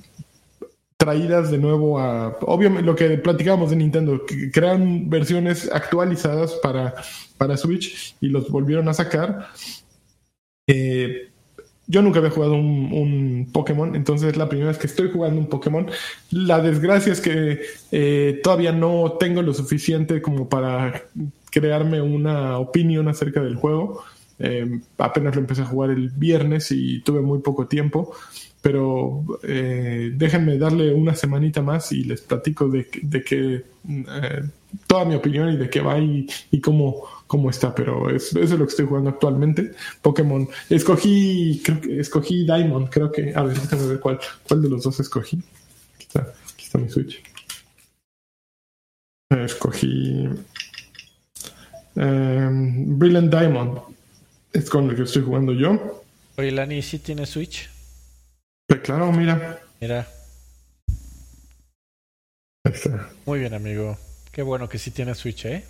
traídas de nuevo a, obviamente, lo que platicábamos de Nintendo, que crean versiones actualizadas para, para Switch y los volvieron a sacar. Eh, yo nunca había jugado un, Pokémon, entonces es la primera vez que estoy jugando un Pokémon. La desgracia es que eh, todavía no tengo lo suficiente como para crearme una opinión acerca del juego. Eh, apenas lo empecé a jugar el viernes y tuve muy poco tiempo pero eh, déjenme darle una semanita más y les platico de, que eh, toda mi opinión y de qué va y, cómo, cómo está, pero eso es lo que estoy jugando actualmente. Pokémon. Escogí, creo que escogí Diamond, creo que, a ver, déjame ver cuál, cuál de los dos escogí. Aquí está, está mi Switch. Escogí em, Brilliant Diamond. Es con el que estoy jugando yo. Oye, Lani, ¿sí tiene Switch? Claro, mira. Mira. Muy bien, amigo. Qué bueno que sí tiene Switch, ¿eh?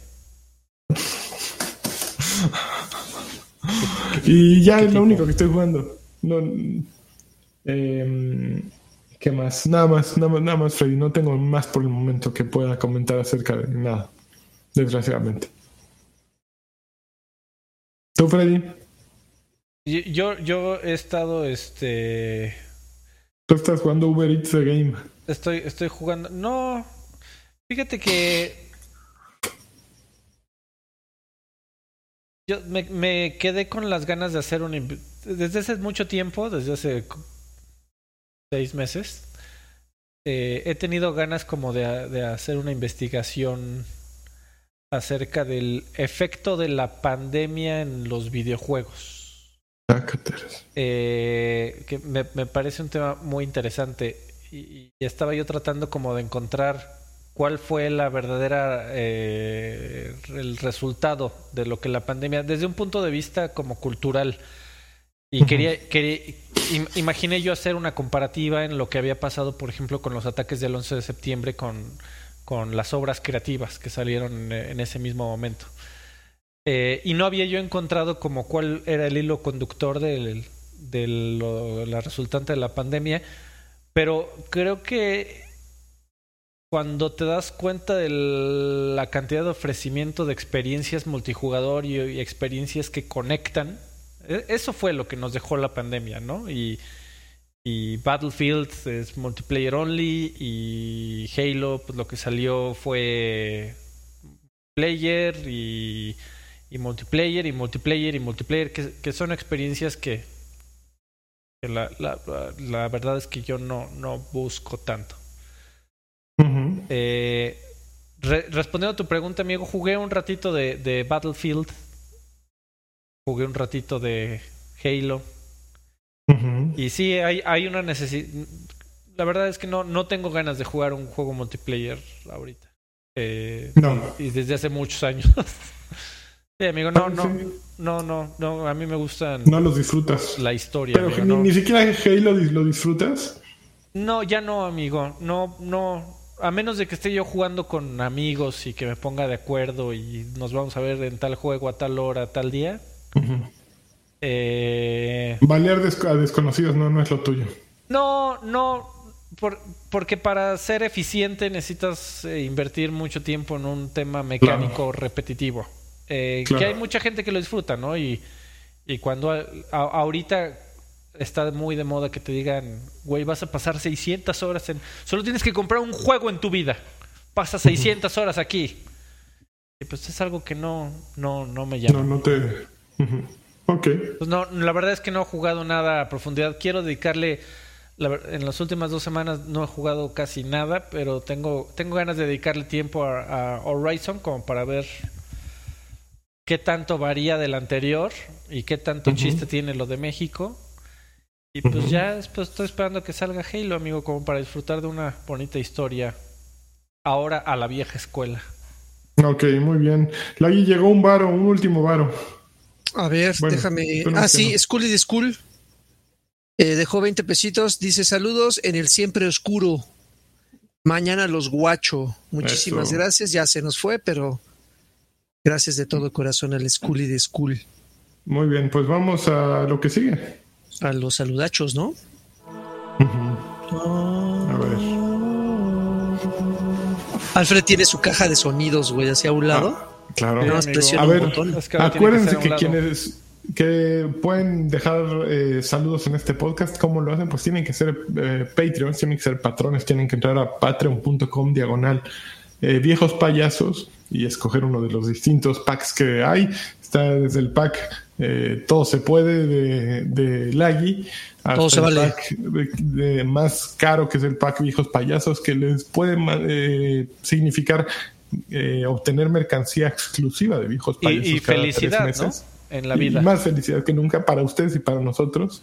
y ya es lo único que estoy jugando. No, em, ¿Qué más? Nada más, nada más, nada más, Freddy. No tengo más por el momento que pueda comentar acerca de nada. Desgraciadamente. ¿Tú, Freddy? Yo, yo he estado, este Tú estás jugando Uber Eats the Game. Estoy, estoy jugando. No. Fíjate que. Yo me, quedé con las ganas de hacer un. Desde hace mucho tiempo, desde hace seis meses, eh, he tenido ganas como de, de hacer una investigación acerca del efecto de la pandemia en los videojuegos. Eh, que me, parece un tema muy interesante. Y, estaba yo tratando como de encontrar cuál fue la verdadera eh, el resultado de lo que la pandemia desde un punto de vista como cultural. Y quería, quería imaginé yo hacer una comparativa en lo que había pasado por ejemplo con los ataques del 11 de septiembre con, con las obras creativas que salieron en ese mismo momento eh, y no había yo encontrado como cuál era el hilo conductor de la resultante de la pandemia, pero creo que cuando te das cuenta de la cantidad de ofrecimiento de experiencias multijugador y, experiencias que conectan, e, eso fue lo que nos dejó la pandemia, ¿no? Y, y Battlefield es multiplayer only y Halo, pues lo que salió fue player y y multiplayer y multiplayer y multiplayer, que, son experiencias que, la, la, verdad es que yo no, no busco tanto. Eh, respondiendo a tu pregunta, amigo, jugué un ratito de, de Battlefield, jugué un ratito de Halo. Y sí, hay, hay una necesidad. La verdad es que no, no tengo ganas de jugar un juego multiplayer ahorita. Eh, No. Y, y desde hace muchos años. sí, amigo, no, no, no, no, no, a mí me gustan No los disfrutas. la historia. Pero amigo, ni, no. ni siquiera Halo lo disfrutas. No, ya no, amigo. No, no. A menos de que esté yo jugando con amigos y que me ponga de acuerdo y nos vamos a ver en tal juego a tal hora, tal día. Eh, Balear des- a desconocidos no, no es lo tuyo. no, no. por- porque para ser eficiente necesitas eh, invertir mucho tiempo en un tema mecánico repetitivo. Eh, Claro. Que hay mucha gente que lo disfruta, ¿no? Y, y cuando a- a- ahorita está muy de moda que te digan, güey, vas a pasar 600 horas en... Solo tienes que comprar un juego en tu vida. Pasa 600 horas aquí. Y pues es algo que no, no, no me llama. No, no te. Ok. Pues no, la verdad es que no he jugado nada a profundidad. Quiero dedicarle... la en las últimas dos semanas no he jugado casi nada, pero tengo, tengo ganas de dedicarle tiempo a, a Horizon como para ver qué tanto varía del anterior y qué tanto chiste tiene lo de México. Y pues ya después estoy esperando que salga Halo, amigo, como para disfrutar de una bonita historia. Ahora a la vieja escuela. Ok, muy bien. Lagui llegó un varo, un último varo. A ver, Bueno, déjame. Ah, sí, no. School is School. Eh, dejó 20 pesitos. Dice saludos en el siempre oscuro. Mañana los guacho. Muchísimas Eso. gracias. Ya se nos fue, pero gracias de todo corazón al School y de School. Muy bien, pues vamos a lo que sigue. A los saludachos, ¿no? A ver. Alfred tiene su caja de sonidos, güey, hacia un lado. Ah, claro. Nada más amigo. presiona A un ver, botón. Es que ahora tiene que acuérdense que, quienes que pueden dejar eh, saludos en este podcast, ¿cómo lo hacen? Pues tienen que ser eh, Patreons, tienen que ser patrones, tienen que entrar a patreon.com diagonal eh, viejos payasos y escoger uno de los distintos packs que hay. Está desde el pack eh, Todo se puede de, de Laggy hasta Todo se el vale. pack de, de más caro que es el pack Viejos Payasos que les puede eh, significar eh, obtener mercancía exclusiva de Viejos Y, Payasos y cada felicidad, tres ¿no? En la Y vida. más felicidad que nunca para ustedes y para nosotros.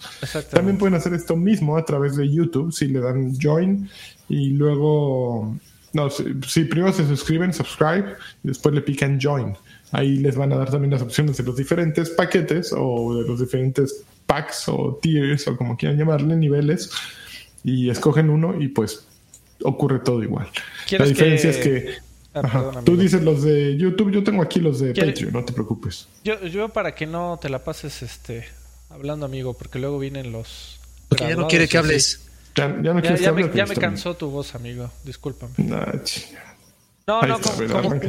También pueden hacer esto mismo a través de YouTube si le dan join y luego, no, si, si primero se suscriben, subscribe y después le pican join. Ahí les van a dar también las opciones de los diferentes paquetes o de los diferentes packs o tiers o como quieran llamarle, niveles y escogen uno y pues ocurre todo igual. La ¿Quieres diferencia que- es que Ah, perdón, tú dices los de YouTube, yo tengo aquí los de ¿Quiere- Patreon, no te preocupes. Yo, yo para que no te la pases este hablando, amigo, porque luego vienen los. Porque ya no quiere que así. Ya, ya no Ya, quieres ya que me, ya cansó tu voz, amigo. Discúlpame. Nah, ch- No, Ahí no, está, como,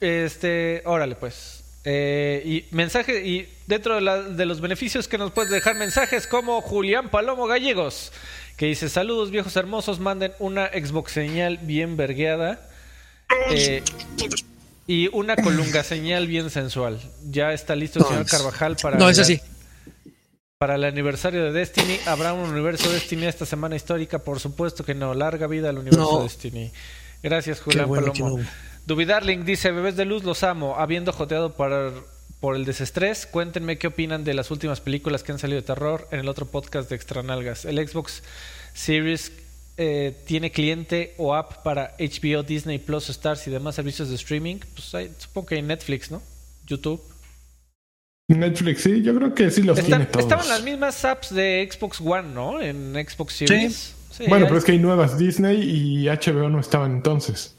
este, órale pues. Eh, y mensaje y dentro de, la- de los beneficios que nos puedes dejar mensajes como Julián Palomo Gallegos que dice saludos viejos hermosos manden una Xbox señal bien vergueada eh, y una colunga señal bien sensual. Ya está listo el señor Carvajal para No, es así. Para el aniversario de Destiny. ¿Habrá un universo Destiny esta semana histórica? Por supuesto que no. Larga vida al universo No. Destiny. Gracias, Julián bueno Palomo. no. Dubidarling dice: Bebés de luz, los amo. Habiendo joteado para, por el desestrés, cuéntenme qué opinan de las últimas películas que han salido de terror en el otro podcast de Extranalgas. El Xbox Series eh, tiene cliente o app para HBO, Disney Plus, Stars y demás servicios de streaming. Pues hay- supongo que hay Netflix, ¿no? YouTube. Netflix, sí, yo creo que sí los tiene todos. estaban las mismas apps de Xbox One, ¿no? En Xbox Series. Sí, bueno, hay- pero es que hay nuevas. Disney y HBO no estaban entonces.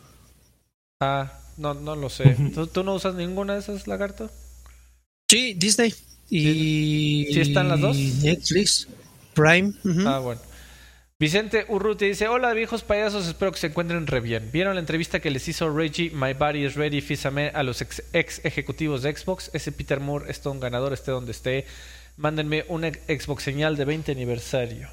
Ah, no, no lo sé. ¿Tú, tú no usas ninguna de esas, lagarto? Sí, Disney. Y. ¿Sí están las dos? Netflix. Prime. Ah, bueno. Vicente Urruti dice, hola viejos payasos, espero que se encuentren re bien. ¿Vieron la entrevista que les hizo Reggie, My Body is Ready, Físame a los ex, ex ejecutivos de Xbox? Ese Peter Moore es todo un ganador, esté donde esté. Mándenme una Xbox señal de 20 aniversario.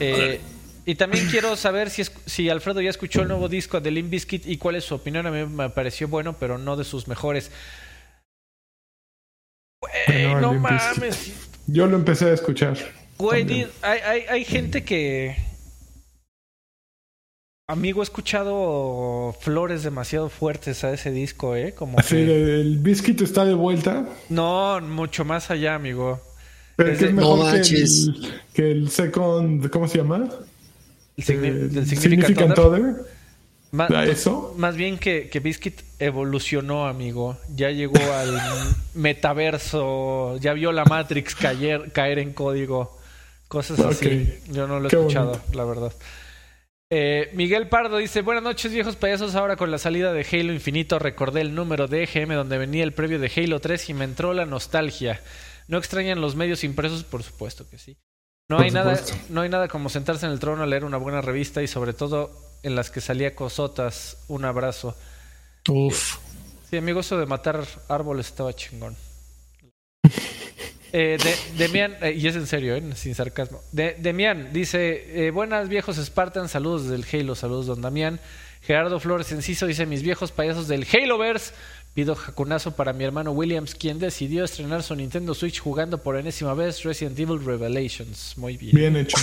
Eh, y también quiero saber si, es- si Alfredo ya escuchó el nuevo disco de Limp Bizkit y cuál es su opinión. A mí me pareció bueno, pero no de sus mejores. No mames. Yo lo empecé a escuchar. Güey, hay, hay, hay gente que. Amigo, he escuchado flores demasiado fuertes a ese disco, ¿eh? Como Así, que- el Biscuit está de vuelta. No, mucho más allá, amigo. Pero Es que es mejor No que, el, que el Second. ¿Cómo se llama? El signi- Eh, Significant Significant Other. ¿A eso? Más bien que, que Biscuit evolucionó, amigo. Ya llegó al metaverso, ya vio la Matrix caer, caer en código. Cosas así. Yo no lo he escuchado, la verdad. Eh, Miguel Pardo dice, buenas noches viejos payasos, ahora con la salida de Halo Infinito recordé el número de EGM donde venía el previo de Halo 3 y me entró la nostalgia. ¿No extrañan los medios impresos? Por supuesto que sí. No hay, nada, no hay nada como sentarse en el trono a leer una buena revista y sobre todo en las que salía Cosotas. Un abrazo. Uf. Sí, amigo, eso de matar árboles estaba chingón. Eh, de, Demian, eh, y es en serio, eh, sin sarcasmo. De, Demian dice: eh, Buenas viejos Spartans, saludos del Halo, saludos, don Damián. Gerardo Flores Enciso dice: Mis viejos payasos del Haloverse. Pido jacunazo para mi hermano Williams, quien decidió estrenar su Nintendo Switch jugando por enésima vez Resident Evil Revelations. Muy bien. Bien hecho.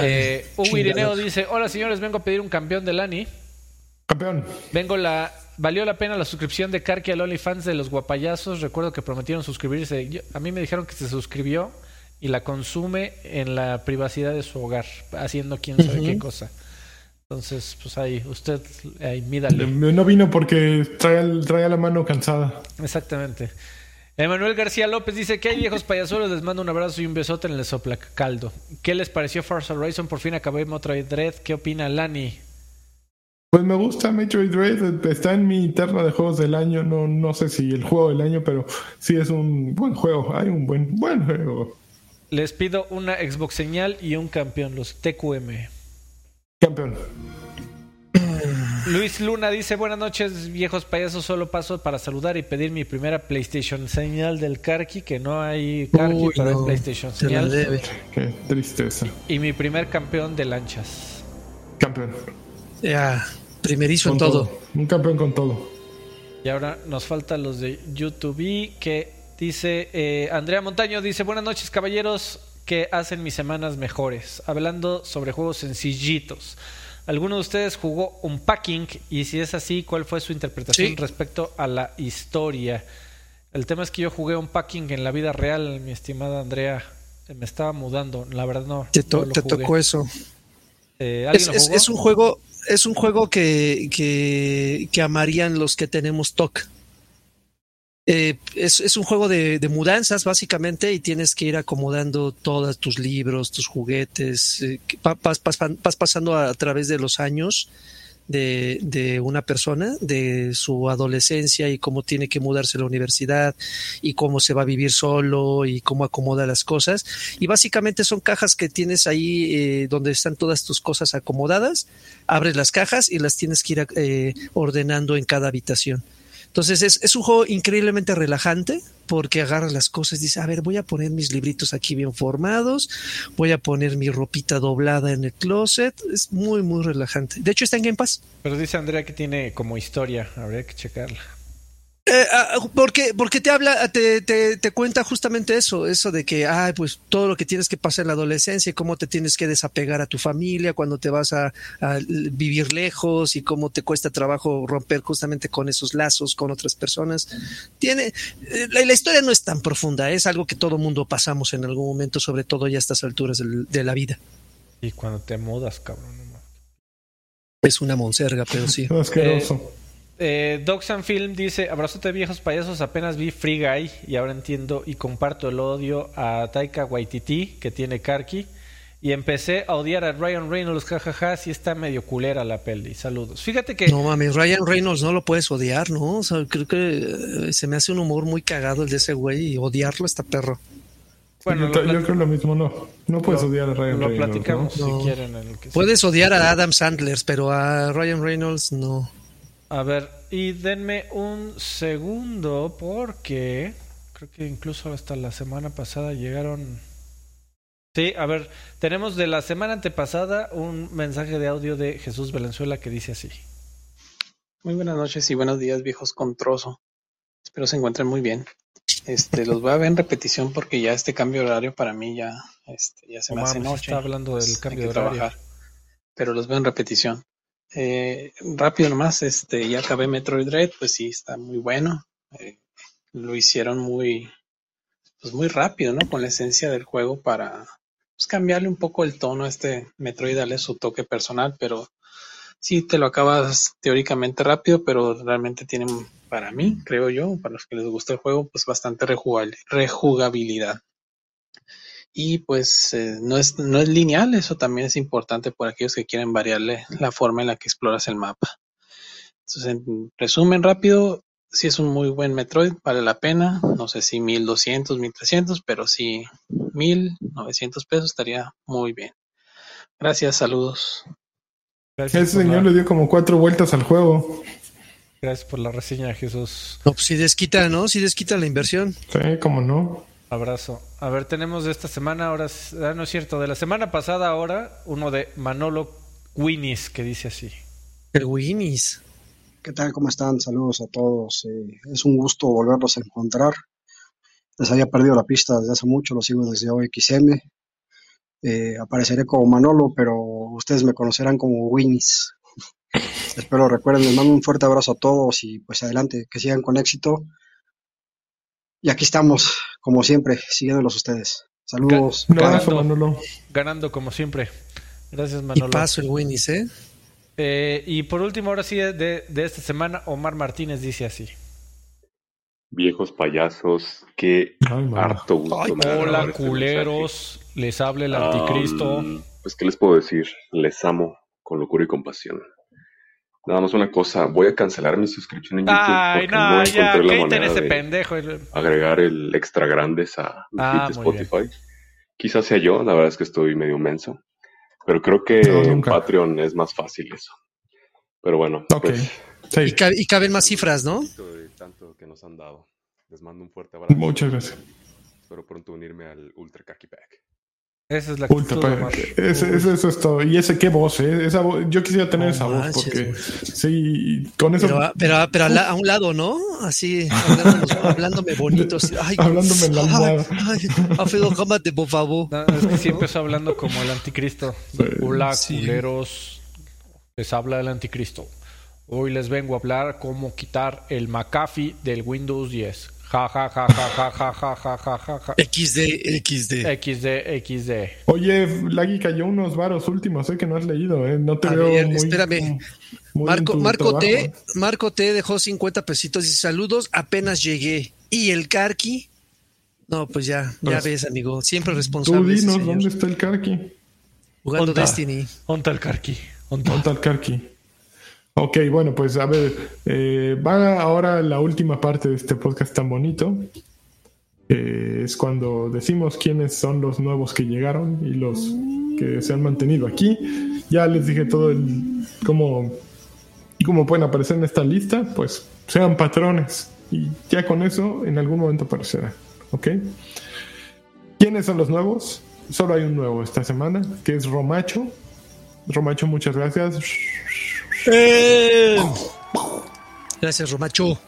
Eh, Hugo Irineo dice: Hola señores, vengo a pedir un campeón del ANI. Campeón. Vengo la valió la pena la suscripción de Karki al OnlyFans de los guapayazos. Recuerdo que prometieron suscribirse. a mí me dijeron que se suscribió y la consume en la privacidad de su hogar, haciendo quién sabe qué cosa. Entonces, pues ahí, usted, ahí, mídale. No vino porque trae, trae la mano cansada. Exactamente. Emanuel García López dice que hay viejos payasolos, les mando un abrazo y un besote en el sopla caldo. ¿Qué les pareció Forza Horizon? Por fin acabé Metroid Dread. ¿Qué opina Lani? Pues me gusta Metroid Dread, está en mi terna de juegos del año, no, no sé si el juego del año, pero sí es un buen juego, hay un buen, buen juego. Les pido una Xbox señal y un campeón, los TQM. Campeón. Luis Luna dice, buenas noches viejos payasos, solo paso para saludar y pedir mi primera PlayStation señal del Karki, que no hay Karki para PlayStation señal. Qué tristeza. Y mi primer campeón de lanchas. Campeón. Ya. Primerizo en todo. Un campeón con todo. Y ahora nos faltan los de YouTube que dice eh, Andrea Montaño dice buenas noches caballeros que hacen mis semanas mejores hablando sobre juegos sencillitos ¿Alguno de ustedes jugó un packing? Y si es así, ¿cuál fue su interpretación respecto a la historia? El tema es que yo jugué un packing en la vida real, mi estimada Andrea. Me estaba mudando, la verdad no. Te, tocó eso. Eh, es, un juego, es un juego que, que, amarían los que tenemos TOC. Eh, es, un juego de, mudanzas básicamente y tienes que ir acomodando todos tus libros, tus juguetes, eh, vas, pasando a, través de los años de, de, una persona, de su adolescencia y cómo tiene que mudarse a la universidad y cómo se va a vivir solo y cómo acomoda las cosas. Y básicamente son cajas que tienes ahí eh, donde están todas tus cosas acomodadas, abres las cajas y las tienes que ir eh, ordenando en cada habitación. Entonces es, es, un juego increíblemente relajante porque agarras las cosas y dices, a ver, voy a poner mis libritos aquí bien formados, voy a poner mi ropita doblada en el closet. Es muy, muy relajante. De hecho está en Game Pass. Pero dice Andrea que tiene como historia, habría que checarla. Eh, ah, porque, porque te habla, te, te, te, cuenta justamente eso, eso de que, ay, pues todo lo que tienes que pasar en la adolescencia y cómo te tienes que desapegar a tu familia cuando te vas a, vivir lejos y cómo te cuesta trabajo romper justamente con esos lazos con otras personas. Tiene, eh, la, historia no es tan profunda, es algo que todo mundo pasamos en algún momento, sobre todo ya a estas alturas de, la vida. Y cuando te mudas, cabrón. Es una monserga, pero sí. Asqueroso. Eh, Doxan Film dice, abrazote viejos payasos, apenas vi Free Guy y ahora entiendo y comparto el odio a Taika Waititi que tiene Karki y empecé a odiar a Ryan Reynolds, jajaja, si está medio culera la peli. Saludos. Fíjate que... No mames, Ryan Reynolds no lo puedes odiar, ¿no? O sea, creo que eh, se me hace un humor muy cagado el de ese güey y odiarlo está perro. Bueno, yo, creo lo mismo, no. No puedes odiar a Ryan Reynolds. Lo platicamos si quieren. puedes odiar a Adam Sandler, pero a Ryan Reynolds no. A ver, y denme un segundo porque creo que incluso hasta la semana pasada llegaron... Sí, a ver, tenemos de la semana antepasada un mensaje de audio de Jesús Valenzuela que dice así. Muy buenas noches y buenos días, viejos con trozo. Espero se encuentren muy bien. Este, los voy a ver en repetición porque ya este cambio de horario para mí ya, este, ya se me hace noche. Está hablando del cambio de horario. pero los veo en repetición. Eh, rápido nomás, este, ya acabé Metroid Dread, pues sí, está muy bueno. Eh, lo hicieron muy, pues muy rápido, ¿no? Con la esencia del juego para pues, cambiarle un poco el tono a este Metroid, darle su toque personal, pero sí te lo acabas teóricamente rápido, pero realmente tienen, para mí, creo yo, para los que les gusta el juego, pues bastante rejugabilidad. Y pues eh, no, es, no es lineal, eso también es importante por aquellos que quieren variarle la forma en la que exploras el mapa. Entonces, en resumen rápido, si es un muy buen Metroid, vale la pena. No sé si 1200, 1300, pero si 1900 pesos estaría muy bien. Gracias, saludos. Ese señor le dio como cuatro vueltas al juego. Gracias por la reseña, Jesús. No, pues si desquita, ¿no? Si desquita la inversión. Sí, como no. Abrazo. A ver, tenemos de esta semana, ahora, ah, no es cierto, de la semana pasada ahora, uno de Manolo Winnis, que dice así. El Winnis. ¿Qué tal? ¿Cómo están? Saludos a todos. Eh, es un gusto volverlos a encontrar. Les había perdido la pista desde hace mucho, lo sigo desde OXM. Eh, apareceré como Manolo, pero ustedes me conocerán como Winnis. Espero recuerden, les mando un fuerte abrazo a todos y pues adelante, que sigan con éxito. Y aquí estamos, como siempre, siguiéndolos ustedes. Saludos. ganando, Manolo. Ganando como siempre. Gracias, Manolo. Y paso el Winnis, ¿eh? ¿eh? y por último, ahora sí, de, de esta semana, Omar Martínez dice así. Viejos payasos, qué harto gusto. hola, culeros, les habla el anticristo. pues, ¿qué les puedo decir? Les amo con locura y compasión. Nada más una cosa, voy a cancelar mi suscripción en YouTube Ay, porque no, encontré la manera ese pendejo. agregar el extra grandes a mi ah, Spotify. Quizás sea yo, la verdad es que estoy medio menso. Pero creo que en Patreon es más fácil eso. Pero bueno, pues, y, caben más cifras, ¿no? Tanto que nos han dado. Les mando un fuerte abrazo. Muchas gracias. Espero pronto unirme al Ultra Kaki Pack. Esa es la actitud, ese, eso es todo. Y ese qué voz, ¿eh? Esa yo quisiera tener esa voz porque sí, con eso. Pero, pero, a, un lado, ¿no? Así, hablándome bonito. hablándome en la almohada. Alfredo, cámate, por favor. es que sí empezó hablando como el anticristo. Hola, culeros. Les habla el anticristo. Hoy les vengo a hablar cómo quitar el McAfee del Windows 10. Ja, ja, ja, ja, ja, ja, ja, ja, ja, ja, ja. XD, XD. XD, XD. Oye, Lagui cayó unos varos últimos, sé que no has leído, ¿eh? No te veo muy, Espérame. Marco, Marco T, Marco T dejó 50 pesitos y saludos, apenas llegué. ¿Y el Karki? No, pues ya, ya pues, ves, amigo. Siempre responsable. Tú dinos, ¿dónde está el Karki? Jugando Destiny. ¿Dónde el Karki? ¿Dónde el Karki? Ok, bueno, pues a ver, eh, va ahora la última parte de este podcast tan bonito. es cuando decimos quiénes son los nuevos que llegaron y los que se han mantenido aquí. Ya les dije todo el cómo, cómo pueden aparecer en esta lista, pues sean patrones y ya con eso en algún momento aparecerá. ¿Ok? ¿Quiénes son los nuevos? Solo hay un nuevo esta semana, que es Romacho. Romacho, muchas gracias. Eh. Gracias, Romacho.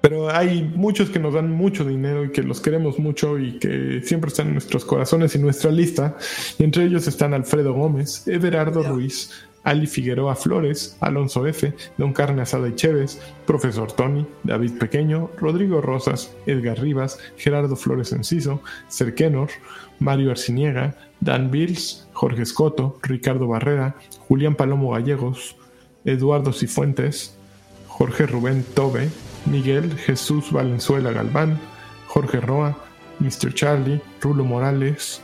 Pero hay muchos que nos dan mucho dinero y que los queremos mucho y que siempre están en nuestros corazones y nuestra lista. Y entre ellos están Alfredo Gómez, Everardo Ruiz, Ali Figueroa Flores, Alonso F., Don Carne Asada y Chévez, Profesor Tony, David Pequeño, Rodrigo Rosas, Edgar Rivas, Gerardo Flores Enciso, Cerquenor, Mario Arciniega, Dan Bills, Jorge Escoto, Ricardo Barrera, Julián Palomo Gallegos, Eduardo Cifuentes, Jorge Rubén Tobe, Miguel Jesús Valenzuela Galván, Jorge Roa, Mr. Charlie, Rulo Morales,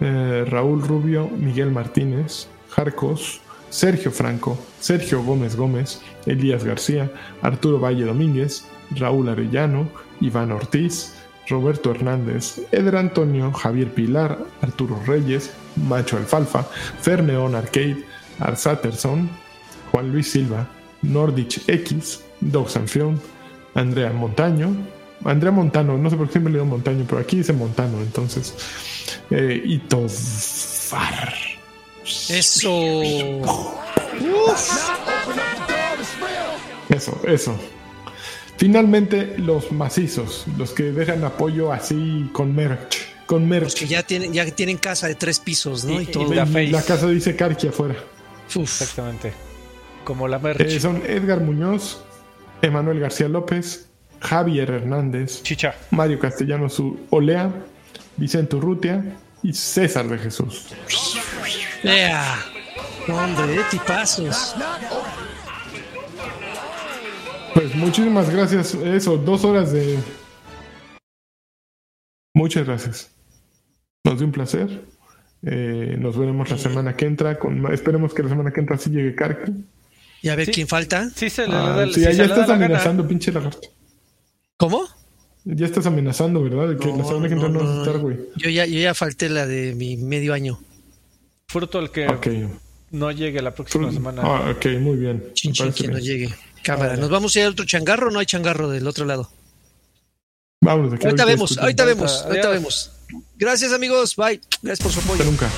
eh, Raúl Rubio, Miguel Martínez, Jarcos, Sergio Franco, Sergio Gómez Gómez, Elías García, Arturo Valle Domínguez, Raúl Arellano, Iván Ortiz, Roberto Hernández, Eder Antonio, Javier Pilar, Arturo Reyes, Macho Alfalfa, Ferneon Arcade, Arsaterson, Juan Luis Silva, Nordich X, Dog Sanfión, Andrea Montaño, Andrea Montano, no sé por qué siempre le digo Montaño, pero aquí dice Montano, entonces, eh, y Tofar. Eso. Eso, eso. Finalmente, los macizos, los que dejan apoyo así con merch. Con merch. Los que ya tienen, ya tienen casa de tres pisos, ¿no? Y, todo. la, casa dice Carqui afuera. Exactamente. Como la merch. Eh, son Edgar Muñoz, Emanuel García López, Javier Hernández, Chicha, Mario Castellanos Olea, Vicente Urrutia y César de Jesús. Hombre, tipazos. Pues muchísimas gracias. Eso, dos horas de. Muchas gracias. Nos dio un placer. Eh, nos veremos la semana que entra. Con, esperemos que la semana que entra sí llegue Karki. Y a ver quién falta. Sí, se le ah, sí, ya estás amenazando, pinche lagarto. ¿Cómo? Ya estás amenazando, ¿verdad? De que la semana que entra no, vas a estar, güey. Yo ya, yo ya falté la de mi medio año. Fruto el que no llegue la próxima semana. Ah, ok, muy bien. Chinchín que no llegue. Cámara. ¿Nos vamos a ir a otro changarro o no hay changarro del otro lado? Vámonos. Aquí ahorita vemos, ahorita vemos, ahorita vemos. Gracias amigos, bye. Gracias por su apoyo. Hasta nunca.